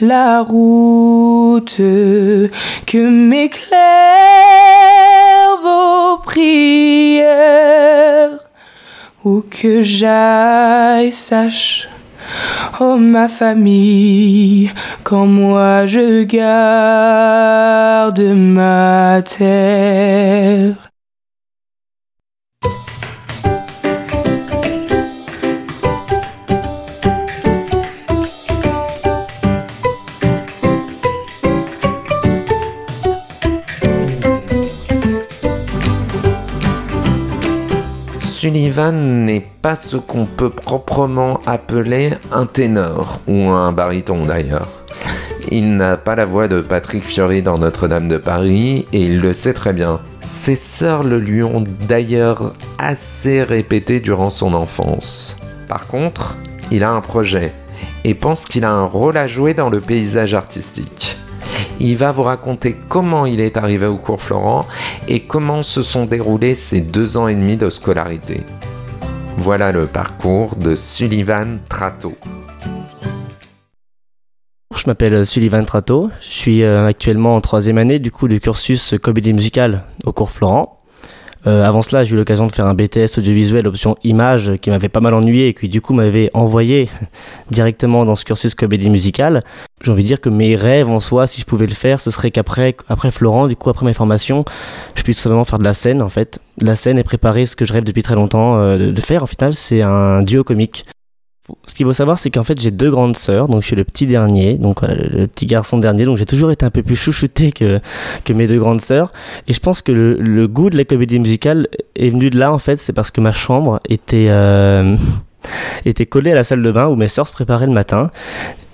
la route que m'éclairent vos prières Où que j'aille sache Oh ma famille, quand moi je garde ma terre. Sullivan n'est pas ce qu'on peut proprement appeler un ténor, ou un baryton d'ailleurs. Il n'a pas la voix de Patrick Fiori dans Notre-Dame de Paris, et il le sait très bien. Ses sœurs le lui ont d'ailleurs assez répété durant son enfance. Par contre, il a un projet, et pense qu'il a un rôle à jouer dans le paysage artistique. Il va vous raconter comment il est arrivé au cours Florent et comment se sont déroulés ses deux ans et demi de scolarité. Voilà le parcours de Sullivan Trato. Je m'appelle Sullivan Trato, je suis euh, actuellement en troisième année du coup du cursus comédie musicale au cours Florent. Euh, avant cela, j'ai eu l'occasion de faire un BTS audiovisuel option image qui m'avait pas mal ennuyé et qui du coup m'avait envoyé *laughs* directement dans ce cursus comédie musicale. J'ai envie de dire que mes rêves en soi, si je pouvais le faire, ce serait qu'après après Florent, du coup après mes formations, je puisse simplement faire de la scène en fait. De la scène et préparer ce que je rêve depuis très longtemps euh, de, de faire. En final, c'est un duo comique. Ce qu'il faut savoir, c'est qu'en fait, j'ai deux grandes sœurs, donc je suis le petit dernier, donc le, petit garçon dernier, donc j'ai toujours été un peu plus chouchouté que, mes deux grandes sœurs. Et je pense que le, goût de la comédie musicale est venu de là, en fait, c'est parce que ma chambre était, euh, *laughs* était collée à la salle de bain où mes sœurs se préparaient le matin.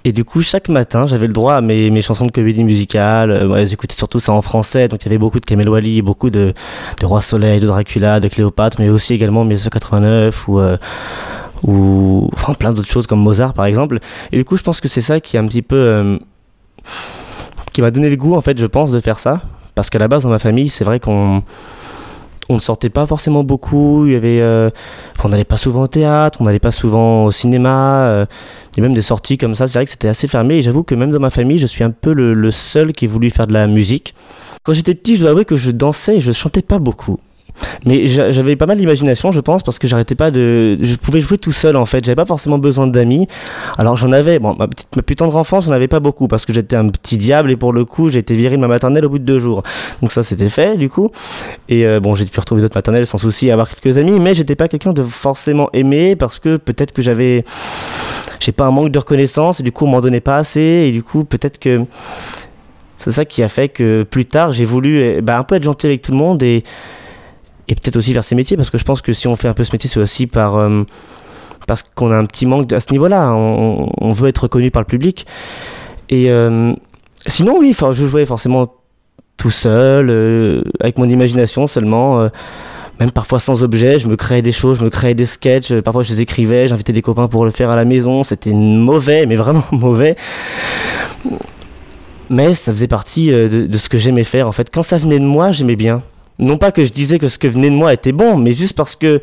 Et du coup, chaque matin, j'avais le droit à mes, mes chansons de comédie musicale. Euh, ouais, J'écoutais surtout ça en français, donc il y avait beaucoup de Kamel Wally, beaucoup de, de Roi Soleil, de Dracula, de Cléopâtre, mais aussi également 1989 ou... Ou enfin plein d'autres choses comme Mozart par exemple. Et du coup, je pense que c'est ça qui est un petit peu euh, qui m'a donné le goût en fait, je pense, de faire ça, parce qu'à la base dans ma famille, c'est vrai qu'on on ne sortait pas forcément beaucoup. Il y avait, euh, on n'allait pas souvent au théâtre, on n'allait pas souvent au cinéma. Euh, a même des sorties comme ça. C'est vrai que c'était assez fermé. Et j'avoue que même dans ma famille, je suis un peu le, seul qui ait voulu faire de la musique. Quand j'étais petit, je dois avouer que je dansais et je chantais pas beaucoup. Mais j'a- j'avais pas mal d'imagination, je pense, parce que j'arrêtais pas de. Je pouvais jouer tout seul en fait. J'avais pas forcément besoin d'amis. Alors j'en avais. Bon, ma, petite, ma plus enfance, j'en avais pas beaucoup parce que j'étais un petit diable et pour le coup, j'ai été viré de ma maternelle au bout de deux jours. Donc ça, c'était fait du coup. Et euh, bon, j'ai pu retrouver d'autres maternelles sans souci, avoir quelques amis, mais j'étais pas quelqu'un de forcément aimé parce que peut-être que j'avais. J'ai pas un manque de reconnaissance et du coup, on m'en donnait pas assez et du coup, peut-être que. C'est ça qui a fait que plus tard, j'ai voulu eh, bah, un peu être gentil avec tout le monde et et peut-être aussi vers ces métiers parce que je pense que si on fait un peu ce métier c'est aussi par euh, parce qu'on a un petit manque à ce niveau-là. On, veut être reconnu par le public. Et euh, sinon oui je jouais forcément tout seul euh, avec mon imagination seulement même parfois sans objet, je me créais des choses, je me créais des sketchs, parfois je les écrivais, j'invitais des copains pour le faire à la maison, c'était mauvais, mais vraiment *laughs* mauvais. Mais ça faisait partie de ce que j'aimais faire en fait. Quand ça venait de moi, j'aimais bien non pas que je disais que ce que venait de moi était bon, mais juste parce que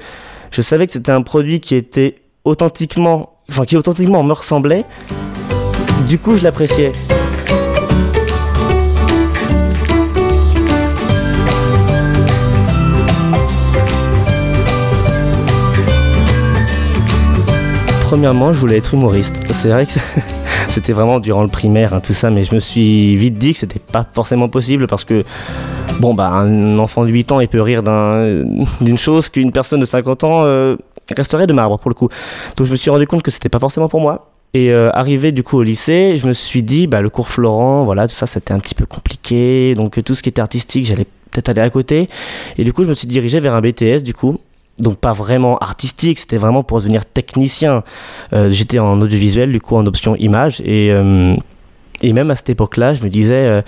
je savais que c'était un produit qui était authentiquement, enfin qui authentiquement me ressemblait. Du coup, je l'appréciais. Premièrement, je voulais être humoriste. C'est vrai que *laughs* c'était vraiment durant le primaire, hein, tout ça, mais je me suis vite dit que c'était pas forcément possible parce que Bon, bah, un enfant de 8 ans, il peut rire d'un- *laughs* d'une chose qu'une personne de 50 ans euh, resterait de marbre, pour le coup. Donc, je me suis rendu compte que c'était pas forcément pour moi. Et euh, arrivé du coup au lycée, je me suis dit, bah, le cours Florent, voilà, tout ça, c'était un petit peu compliqué. Donc, euh, tout ce qui était artistique, j'allais peut-être aller à côté. Et du coup, je me suis dirigé vers un BTS, du coup. Donc, pas vraiment artistique, c'était vraiment pour devenir technicien. J'étais en audiovisuel, du coup, en option image. Et, et même à cette époque-là, je me disais.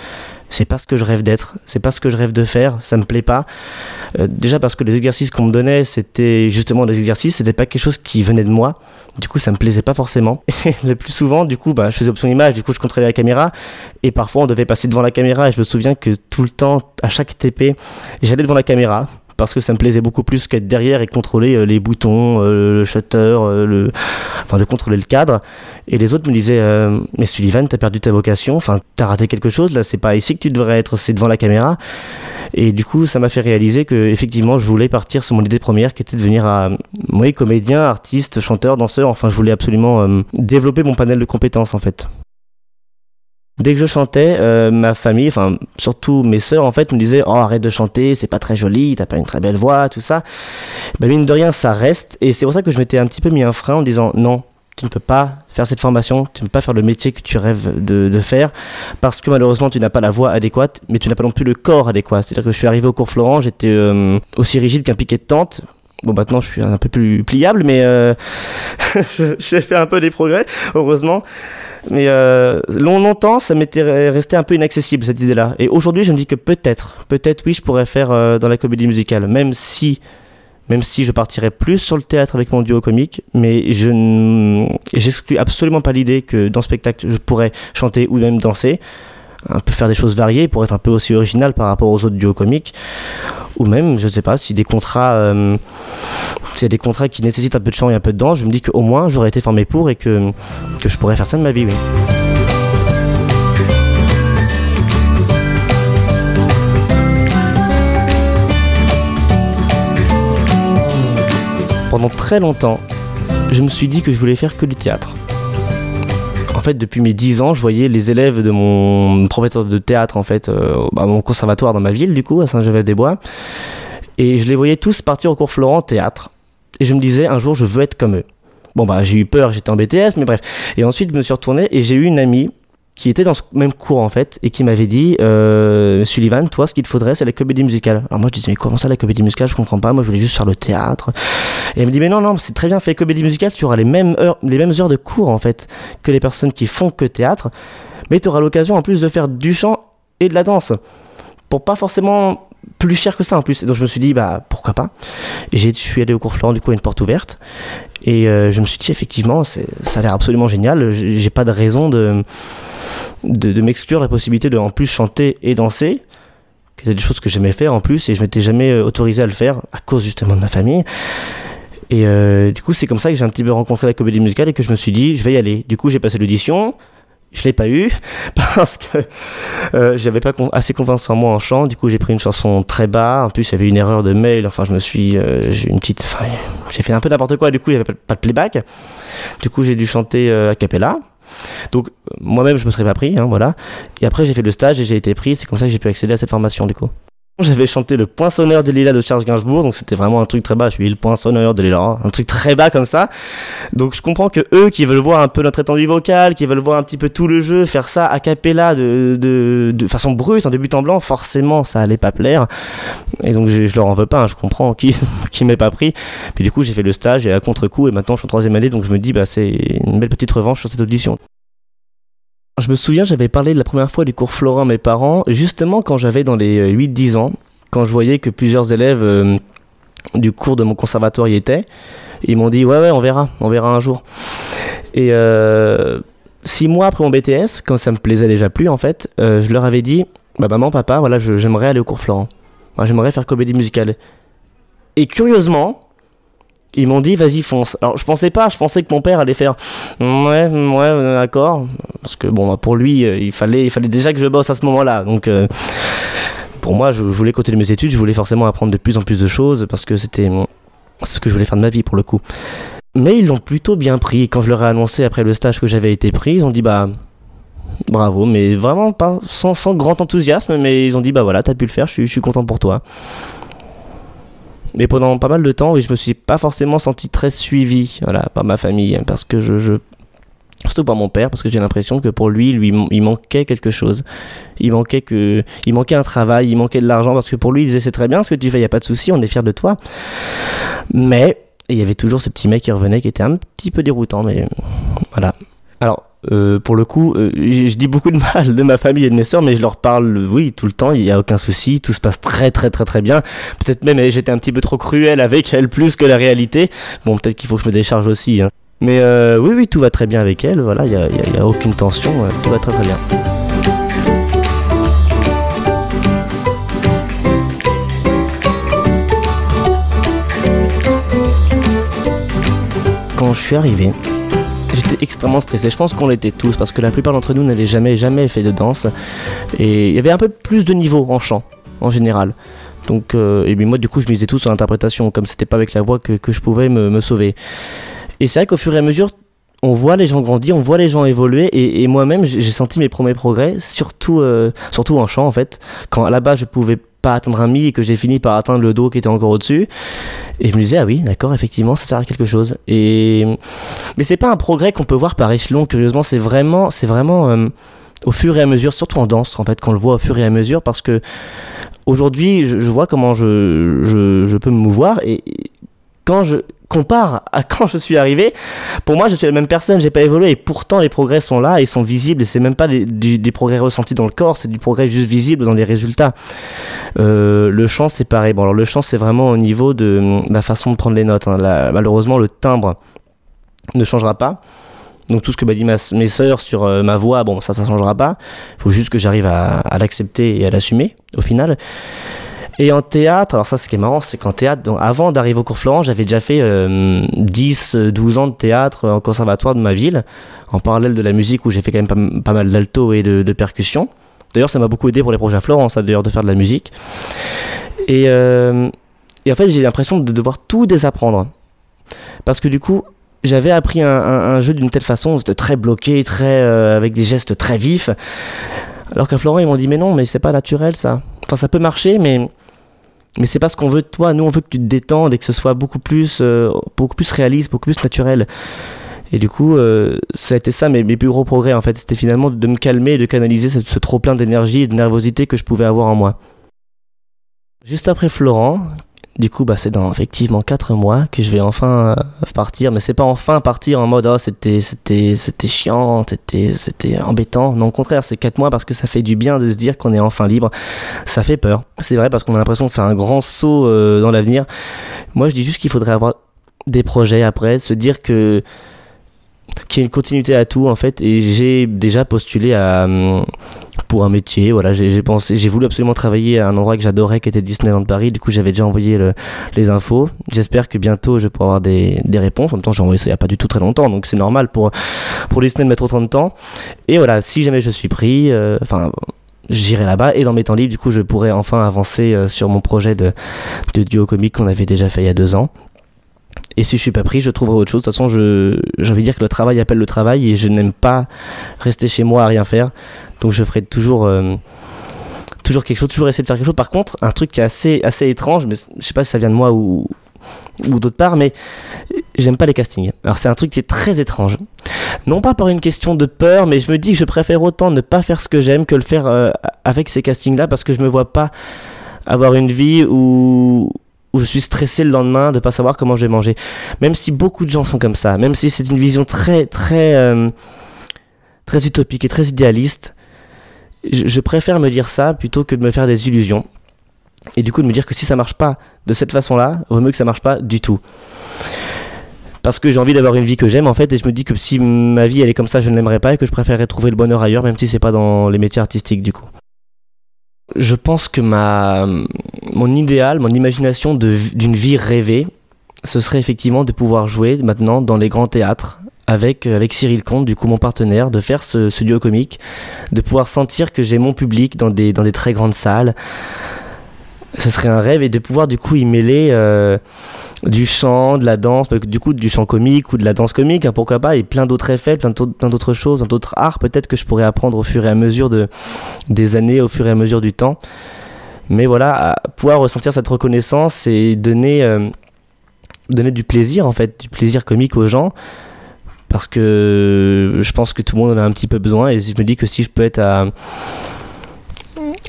C'est pas ce que je rêve d'être, c'est pas ce que je rêve de faire, ça me plaît pas. Euh, déjà parce que les exercices qu'on me donnait, c'était justement des exercices, c'était pas quelque chose qui venait de moi. Du coup, ça me plaisait pas forcément. *laughs* Et le plus souvent, du coup, bah, je faisais option image, du coup, je contrôlais la caméra. Et parfois, on devait passer devant la caméra. Et je me souviens que tout le temps, à chaque TP, j'allais devant la caméra parce que ça me plaisait beaucoup plus qu'être derrière et contrôler les boutons, le shutter, le... enfin de contrôler le cadre. Et les autres me disaient Mais Sullivan, t'as perdu ta vocation, enfin t'as raté quelque chose, là c'est pas ici que tu devrais être, c'est devant la caméra. Et du coup, ça m'a fait réaliser que effectivement, je voulais partir sur mon idée première, qui était de devenir, à, moi, comédien, artiste, chanteur, danseur. Enfin, je voulais absolument euh, développer mon panel de compétences, en fait. Dès que je chantais, euh, ma famille, enfin surtout mes sœurs en fait, me disaient oh arrête de chanter, c'est pas très joli, t'as pas une très belle voix, tout ça. Ben mine de rien, ça reste et c'est pour ça que je m'étais un petit peu mis un frein en disant non, tu ne peux pas faire cette formation, tu ne peux pas faire le métier que tu rêves de, faire, parce que malheureusement tu n'as pas la voix adéquate, mais tu n'as pas non plus le corps adéquat. C'est-à-dire que je suis arrivé au cours Florent, j'étais euh, aussi rigide qu'un piquet de tente. Bon, maintenant je suis un peu plus pliable, mais euh, *laughs* j'ai fait un peu des progrès, heureusement. Mais euh, longtemps, ça m'était resté un peu inaccessible cette idée-là. Et aujourd'hui, je me dis que peut-être, peut-être oui, je pourrais faire dans la comédie musicale, même si même si je partirais plus sur le théâtre avec mon duo comique, mais je n'exclus absolument pas l'idée que dans le spectacle, je pourrais chanter ou même danser, un peu faire des choses variées pour être un peu aussi original par rapport aux autres duos comiques, ou même, je ne sais pas, si des contrats, euh, des contrats qui nécessitent un peu de chant et un peu de danse, je me dis qu'au moins j'aurais été formé pour et que, je pourrais faire ça de ma vie, pendant très longtemps, je me suis dit que je voulais faire que du théâtre. En fait, depuis mes 10 ans, je voyais les élèves de mon professeur de théâtre, en fait, euh, à mon conservatoire dans ma ville, du coup, à Saint-Gervais-des-Bois. Et je les voyais tous partir au cours Florent théâtre. Et je me disais, un jour, je veux être comme eux. Bon, bah, j'ai eu peur, j'étais en BTS, mais bref. Et ensuite, je me suis retourné et j'ai eu une amie qui était dans ce même cours en fait et qui m'avait dit euh, Sullivan toi ce qu'il te faudrait c'est la comédie musicale alors moi je disais mais comment ça la comédie musicale je comprends pas moi je voulais juste faire le théâtre et elle me dit mais non non c'est très bien fait comédie musicale tu auras les mêmes heures les mêmes heures de cours en fait que les personnes qui font que théâtre mais tu auras l'occasion en plus de faire du chant et de la danse pour pas forcément plus cher que ça en plus. Et donc je me suis dit, bah pourquoi pas. Et je suis allé au cours Florent, du coup, à une porte ouverte. Et euh, je me suis dit, effectivement, ça a l'air absolument génial. J'ai pas de raison de, de, m'exclure la possibilité de en plus chanter et danser. C'était des choses que j'aimais faire en plus et je m'étais jamais euh, autorisé à le faire à cause justement de ma famille. Et euh, du coup, c'est comme ça que j'ai un petit peu rencontré la comédie musicale et que je me suis dit, je vais y aller. Du coup, j'ai passé l'audition. Je l'ai pas eu *laughs* parce que euh, j'avais pas assez confiance en moi en chant. Du coup, j'ai pris une chanson très bas. En plus, il y avait une erreur de mail. Enfin, je me suis, j'ai une petite, j'ai fait un peu n'importe quoi. Du coup, n'y avait pas de playback. Du coup, j'ai dû chanter a cappella. Donc moi-même je me serais pas pris, hein, voilà. Et après j'ai fait le stage et j'ai été pris, c'est comme ça que j'ai pu accéder à cette formation du coup. *laughs* J'avais chanté le poinçonneur des lilas de Charles Gainsbourg, donc c'était vraiment un truc très bas. Je suis le poinçonneur des lilas, un truc très bas comme ça. Donc je comprends que eux qui veulent voir un peu notre étendue vocale, qui veulent voir un petit peu tout le jeu, faire ça a cappella de, de, façon brute, en début en blanc, forcément ça allait pas plaire. Et donc je, je leur en veux pas, hein, je comprends qui, *laughs* qui m'est pas pris. Puis du coup j'ai fait le stage et à contre-coup, et maintenant je suis en troisième année, donc je me dis bah c'est une belle petite revanche sur cette audition. Je me souviens, j'avais parlé de la première fois du cours Florent à mes parents, justement quand j'avais dans les 8-10 ans, quand je voyais que plusieurs élèves euh, du cours de mon conservatoire y étaient. Ils m'ont dit Ouais, ouais, on verra, on verra un jour. Et euh, six mois après mon BTS, quand ça me plaisait déjà plus en fait, euh, je leur avais dit Bah, maman, papa, voilà, j'aimerais aller au cours Florent. j'aimerais faire comédie musicale. Et curieusement, ils m'ont dit vas-y fonce. Alors je pensais pas, je pensais que mon père allait faire ouais ouais d'accord parce que bon pour lui euh, il fallait il fallait déjà que je bosse à ce moment-là donc euh, pour moi je, voulais continuer mes études, je voulais forcément apprendre de plus en plus de choses parce que c'était ce que je voulais faire de ma vie pour le coup. Mais ils l'ont plutôt bien pris. Quand je leur ai annoncé après le stage que j'avais été pris, ils ont dit bah bravo, mais vraiment pas sans, sans grand enthousiasme, mais ils ont dit bah voilà t'as pu le faire, je suis content pour toi. Mais pendant pas mal de temps, oui, je me suis pas forcément senti très suivi voilà, par ma famille, hein, parce que je, surtout par mon père, parce que j'ai l'impression que pour lui, lui, il manquait quelque chose. Il manquait que, il manquait un travail, il manquait de l'argent, parce que pour lui, il disait c'est très bien ce que tu fais, il y a pas de souci, on est fier de toi. Mais il y avait toujours ce petit mec qui revenait, qui était un petit peu déroutant, mais voilà. Alors, euh, pour le coup, euh, je dis beaucoup de mal de ma famille et de mes sœurs, mais je leur parle, oui, tout le temps, il n'y a aucun souci, tout se passe très très très très bien. Peut-être même eh, j'étais un petit peu trop cruel avec elles plus que la réalité. Bon, peut-être qu'il faut que je me décharge aussi. Hein. Mais euh, oui, oui, tout va très bien avec elles, voilà, il n'y a, a aucune tension, euh, tout va très très bien. Quand je suis arrivé, j'étais extrêmement stressé. Je pense qu'on l'était tous parce que la plupart d'entre nous n'avaient jamais, jamais fait de danse. Et il y avait un peu plus de niveau en chant, en général. Donc, euh, et puis moi, du coup, je misais tout sur l'interprétation, comme c'était pas avec la voix que, je pouvais me, sauver. Et c'est vrai qu'au fur et à mesure, on voit les gens grandir, on voit les gens évoluer, et, moi-même, j'ai j'ai senti mes premiers progrès, surtout, euh, surtout en chant, en fait. Quand à la base, je pouvais pas atteindre un mi et que j'ai fini par atteindre le do qui était encore au-dessus. Et je me disais, ah oui, d'accord, effectivement, ça sert à quelque chose. Et... Mais c'est pas un progrès qu'on peut voir par échelon, curieusement, c'est vraiment, c'est vraiment euh, au fur et à mesure, surtout en danse, en fait, qu'on le voit au fur et à mesure, parce que aujourd'hui, je, vois comment je, je, je peux me mouvoir, et quand je compare à *laughs* quand je suis arrivé, pour moi, je suis la même personne, j'ai pas évolué, et pourtant, les progrès sont là, et sont visibles, et c'est même pas des, progrès ressentis dans le corps, c'est du progrès juste visible dans les résultats. Euh, le chant, c'est pareil. Bon, alors le chant, c'est vraiment au niveau de, la façon de prendre les notes. hein. Malheureusement, le timbre ne changera pas. Donc tout ce que m'a dit mes sœurs sur euh, ma voix, bon, ça, ça changera pas. Il faut juste que j'arrive à l'accepter et à l'assumer, au final. Et en théâtre, alors ça, ce qui est marrant, c'est qu'en théâtre, donc, avant d'arriver au cours Florent, j'avais déjà fait euh, 10, euh, 12 ans de théâtre en conservatoire de ma ville, en parallèle de la musique où j'ai fait quand même pas, mal d'alto et de, de percussion. D'ailleurs, ça m'a beaucoup aidé pour les projets à Florence, d'ailleurs, de faire de la musique. Et, euh, et en fait, j'ai l'impression de devoir tout désapprendre. Parce que du coup, j'avais appris un jeu d'une telle façon, c'était très bloqué, très, euh, avec des gestes très vifs. Alors qu'à Florent, ils m'ont dit, mais non, mais c'est pas naturel ça. Enfin, ça peut marcher, mais, mais c'est pas ce qu'on veut de toi. Nous, on veut que tu te détendes et que ce soit beaucoup plus, euh, beaucoup plus réaliste, beaucoup plus naturel. Et du coup, euh, ça a été ça mes, mes plus gros progrès en fait. C'était finalement de me calmer et de canaliser ce, ce trop plein d'énergie et de nervosité que je pouvais avoir en moi. Juste après Florent, du coup, bah, c'est dans effectivement 4 mois que je vais enfin euh, partir. Mais c'est pas enfin partir en mode oh, c'était, chiant, c'était, c'était embêtant. Non, au contraire, c'est 4 mois parce que ça fait du bien de se dire qu'on est enfin libre. Ça fait peur. C'est vrai parce qu'on a l'impression de faire un grand saut euh, dans l'avenir. Moi, je dis juste qu'il faudrait avoir des projets après, se dire que qu'il y a une continuité à tout en fait et j'ai déjà postulé à hum, pour un métier voilà j'ai pensé j'ai voulu absolument travailler à un endroit que j'adorais qui était Disneyland Paris. Du coup j'avais déjà envoyé le- les infos. J'espère que bientôt je pourrai avoir des, des réponses. En même temps j'ai envoyé ça il y a pas du tout très longtemps donc c'est normal pour pour Disney de mettre autant de temps. Et voilà si jamais je suis pris euh, enfin J'irai là-bas. Et dans mes temps libres, du coup, je pourrai enfin avancer euh, sur mon projet de, de duo comique qu'on avait déjà fait il y a deux ans. Et si je suis pas pris, je trouverai autre chose. De toute façon, j'ai envie de dire que le travail appelle le travail et je n'aime pas rester chez moi à rien faire. Donc je ferai toujours, euh, toujours quelque chose, toujours essayer de faire quelque chose. Par contre, un truc qui est assez, assez étrange, mais je sais pas si ça vient de moi ou, ou d'autre part, mais j'aime pas les castings. Alors c'est un truc qui est très étrange. Non pas par une question de peur, mais je me dis que je préfère autant ne pas faire ce que j'aime que le faire euh, avec ces castings-là parce que je me vois pas avoir une vie où, où je suis stressé le lendemain de pas savoir comment je vais manger. Même si beaucoup de gens sont comme ça, même si c'est une vision très très euh, très utopique et très idéaliste, je, je préfère me dire ça plutôt que de me faire des illusions. Et du coup de me dire que si ça marche pas de cette façon-là, vaut mieux que ça marche pas du tout. Parce que j'ai envie d'avoir une vie que j'aime en fait, et je me dis que si ma vie elle est comme ça, je ne l'aimerais pas et que je préférerais trouver le bonheur ailleurs, même si c'est pas dans les métiers artistiques du coup. Je pense que ma, mon idéal, mon imagination d'une vie rêvée, ce serait effectivement de pouvoir jouer maintenant dans les grands théâtres avec, euh, avec Cyril Comte, du coup mon partenaire, de faire ce, ce duo comique, de pouvoir sentir que j'ai mon public dans des, dans des très grandes salles. Ce serait un rêve et de pouvoir du coup y mêler euh, du chant, de la danse, du coup du chant comique ou de la danse comique, hein, pourquoi pas, et plein d'autres effets, plein d'autres choses, plein d'autres arts peut-être que je pourrais apprendre au fur et à mesure de, des années, au fur et à mesure du temps. Mais voilà, pouvoir ressentir cette reconnaissance et donner, euh, donner du plaisir en fait, du plaisir comique aux gens. Parce que je pense que tout le monde en a un petit peu besoin et je me dis que si je peux être à,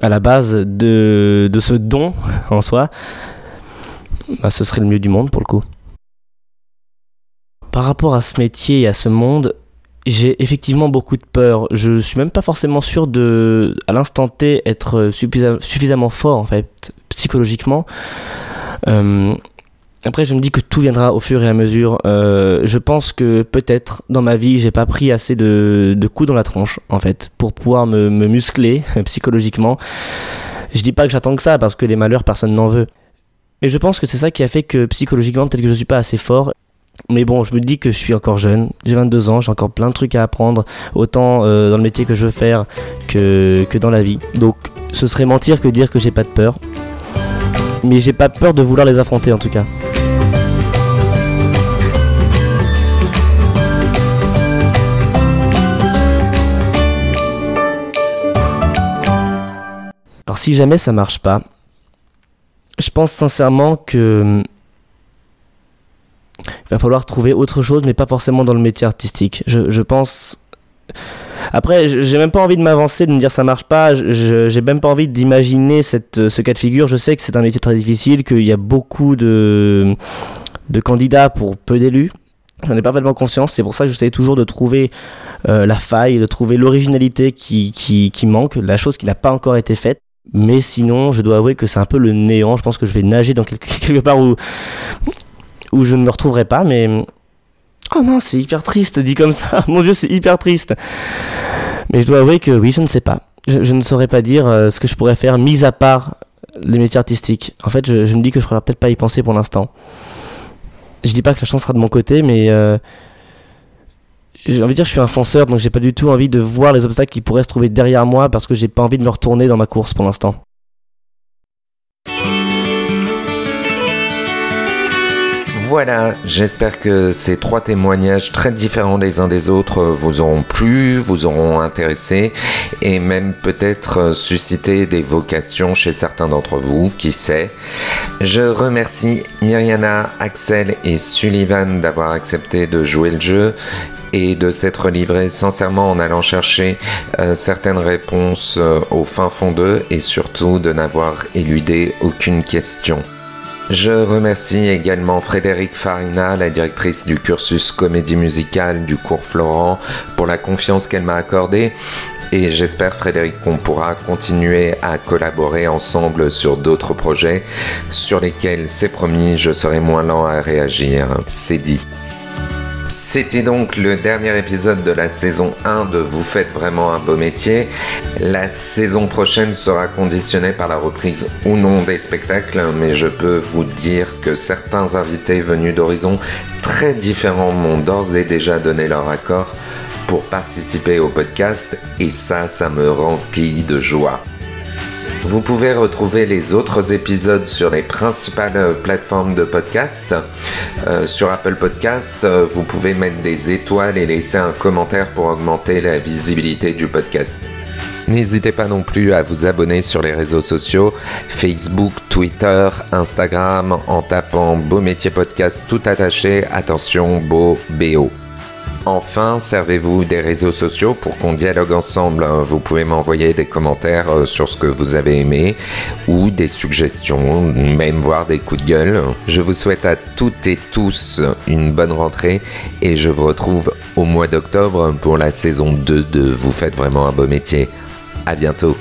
à la base de, de ce don *laughs* en soi, bah, ce serait le mieux du monde pour le coup. Par rapport à ce métier et à ce monde, j'ai effectivement beaucoup de peur. Je suis même pas forcément sûr de, à l'instant T, être suffisa- suffisamment fort en fait, psychologiquement. Euh, après, je me dis que tout viendra au fur et à mesure. Euh, je pense que peut-être dans ma vie, j'ai pas pris assez de, coups dans la tronche en fait pour pouvoir me, muscler *laughs* psychologiquement. Je dis pas que j'attends que ça parce que les malheurs, personne n'en veut. Mais je pense que c'est ça qui a fait que psychologiquement, peut-être que je suis pas assez fort. Mais bon, je me dis que je suis encore jeune, j'ai 22 ans, j'ai encore plein de trucs à apprendre, autant euh, dans le métier que je veux faire que dans la vie. Donc ce serait mentir que dire que j'ai pas de peur. Mais j'ai pas peur de vouloir les affronter en tout cas. Si jamais ça marche pas, je pense sincèrement que il va falloir trouver autre chose, mais pas forcément dans le métier artistique. Je, je pense. Après, j'ai même pas envie de m'avancer, de me dire ça marche pas. J'ai même pas envie d'imaginer cette, ce cas de figure. Je sais que c'est un métier très difficile, qu'il y a beaucoup de, de candidats pour peu d'élus. J'en ai parfaitement conscience. C'est pour ça que j'essaie toujours de trouver euh, la faille, de trouver l'originalité qui, qui manque, la chose qui n'a pas encore été faite. Mais sinon, je dois avouer que c'est un peu le néant. Je pense que je vais nager dans quelque, *laughs* part où, où je ne me retrouverai pas, mais. Oh non, c'est hyper triste, dit comme ça. *laughs* Mon dieu, c'est hyper triste. Mais je dois avouer que oui, je ne sais pas. Je, ne saurais pas dire euh, ce que je pourrais faire, mis à part les métiers artistiques. En fait, je, je me dis que je ne pourrais peut-être pas y penser pour l'instant. Je dis pas que la chance sera de mon côté, mais. Euh, j'ai envie de dire je suis un fonceur, donc j'ai pas du tout envie de voir les obstacles qui pourraient se trouver derrière moi parce que j'ai pas envie de me retourner dans ma course pour l'instant. Voilà, j'espère que ces trois témoignages très différents les uns des autres vous auront plu, vous auront intéressé et même peut-être suscité des vocations chez certains d'entre vous, qui sait. Je remercie Myriana, Axel et Sullivan d'avoir accepté de jouer le jeu et de s'être livré sincèrement en allant chercher euh, certaines réponses euh, au fin fond d'eux et surtout de n'avoir éludé aucune question. Je remercie également Frédéric Farina, la directrice du cursus comédie musicale du cours Florent, pour la confiance qu'elle m'a accordée. Et j'espère, Frédéric, qu'on pourra continuer à collaborer ensemble sur d'autres projets sur lesquels, c'est promis, je serai moins lent à réagir. C'est dit. C'était donc le dernier épisode de la saison 1 de Vous faites vraiment un beau métier. La saison prochaine sera conditionnée par la reprise ou non des spectacles, mais je peux vous dire que certains invités venus d'horizons très différents m'ont d'ores et déjà donné leur accord pour participer au podcast et ça, ça me remplit de joie. Vous pouvez retrouver les autres épisodes sur les principales plateformes de podcast. Euh, sur Apple Podcast, euh, vous pouvez mettre des étoiles et laisser un commentaire pour augmenter la visibilité du podcast. N'hésitez pas non plus à vous abonner sur les réseaux sociaux, Facebook, Twitter, Instagram, en tapant Beau Métier Podcast tout attaché, attention, Beau BO. Enfin, servez-vous des réseaux sociaux pour qu'on dialogue ensemble. Vous pouvez m'envoyer des commentaires euh, sur ce que vous avez aimé ou des suggestions, même voir des coups de gueule. Je vous souhaite à toutes et tous une bonne rentrée et je vous retrouve au mois d'octobre pour la saison 2 de Vous faites vraiment un beau métier. À bientôt.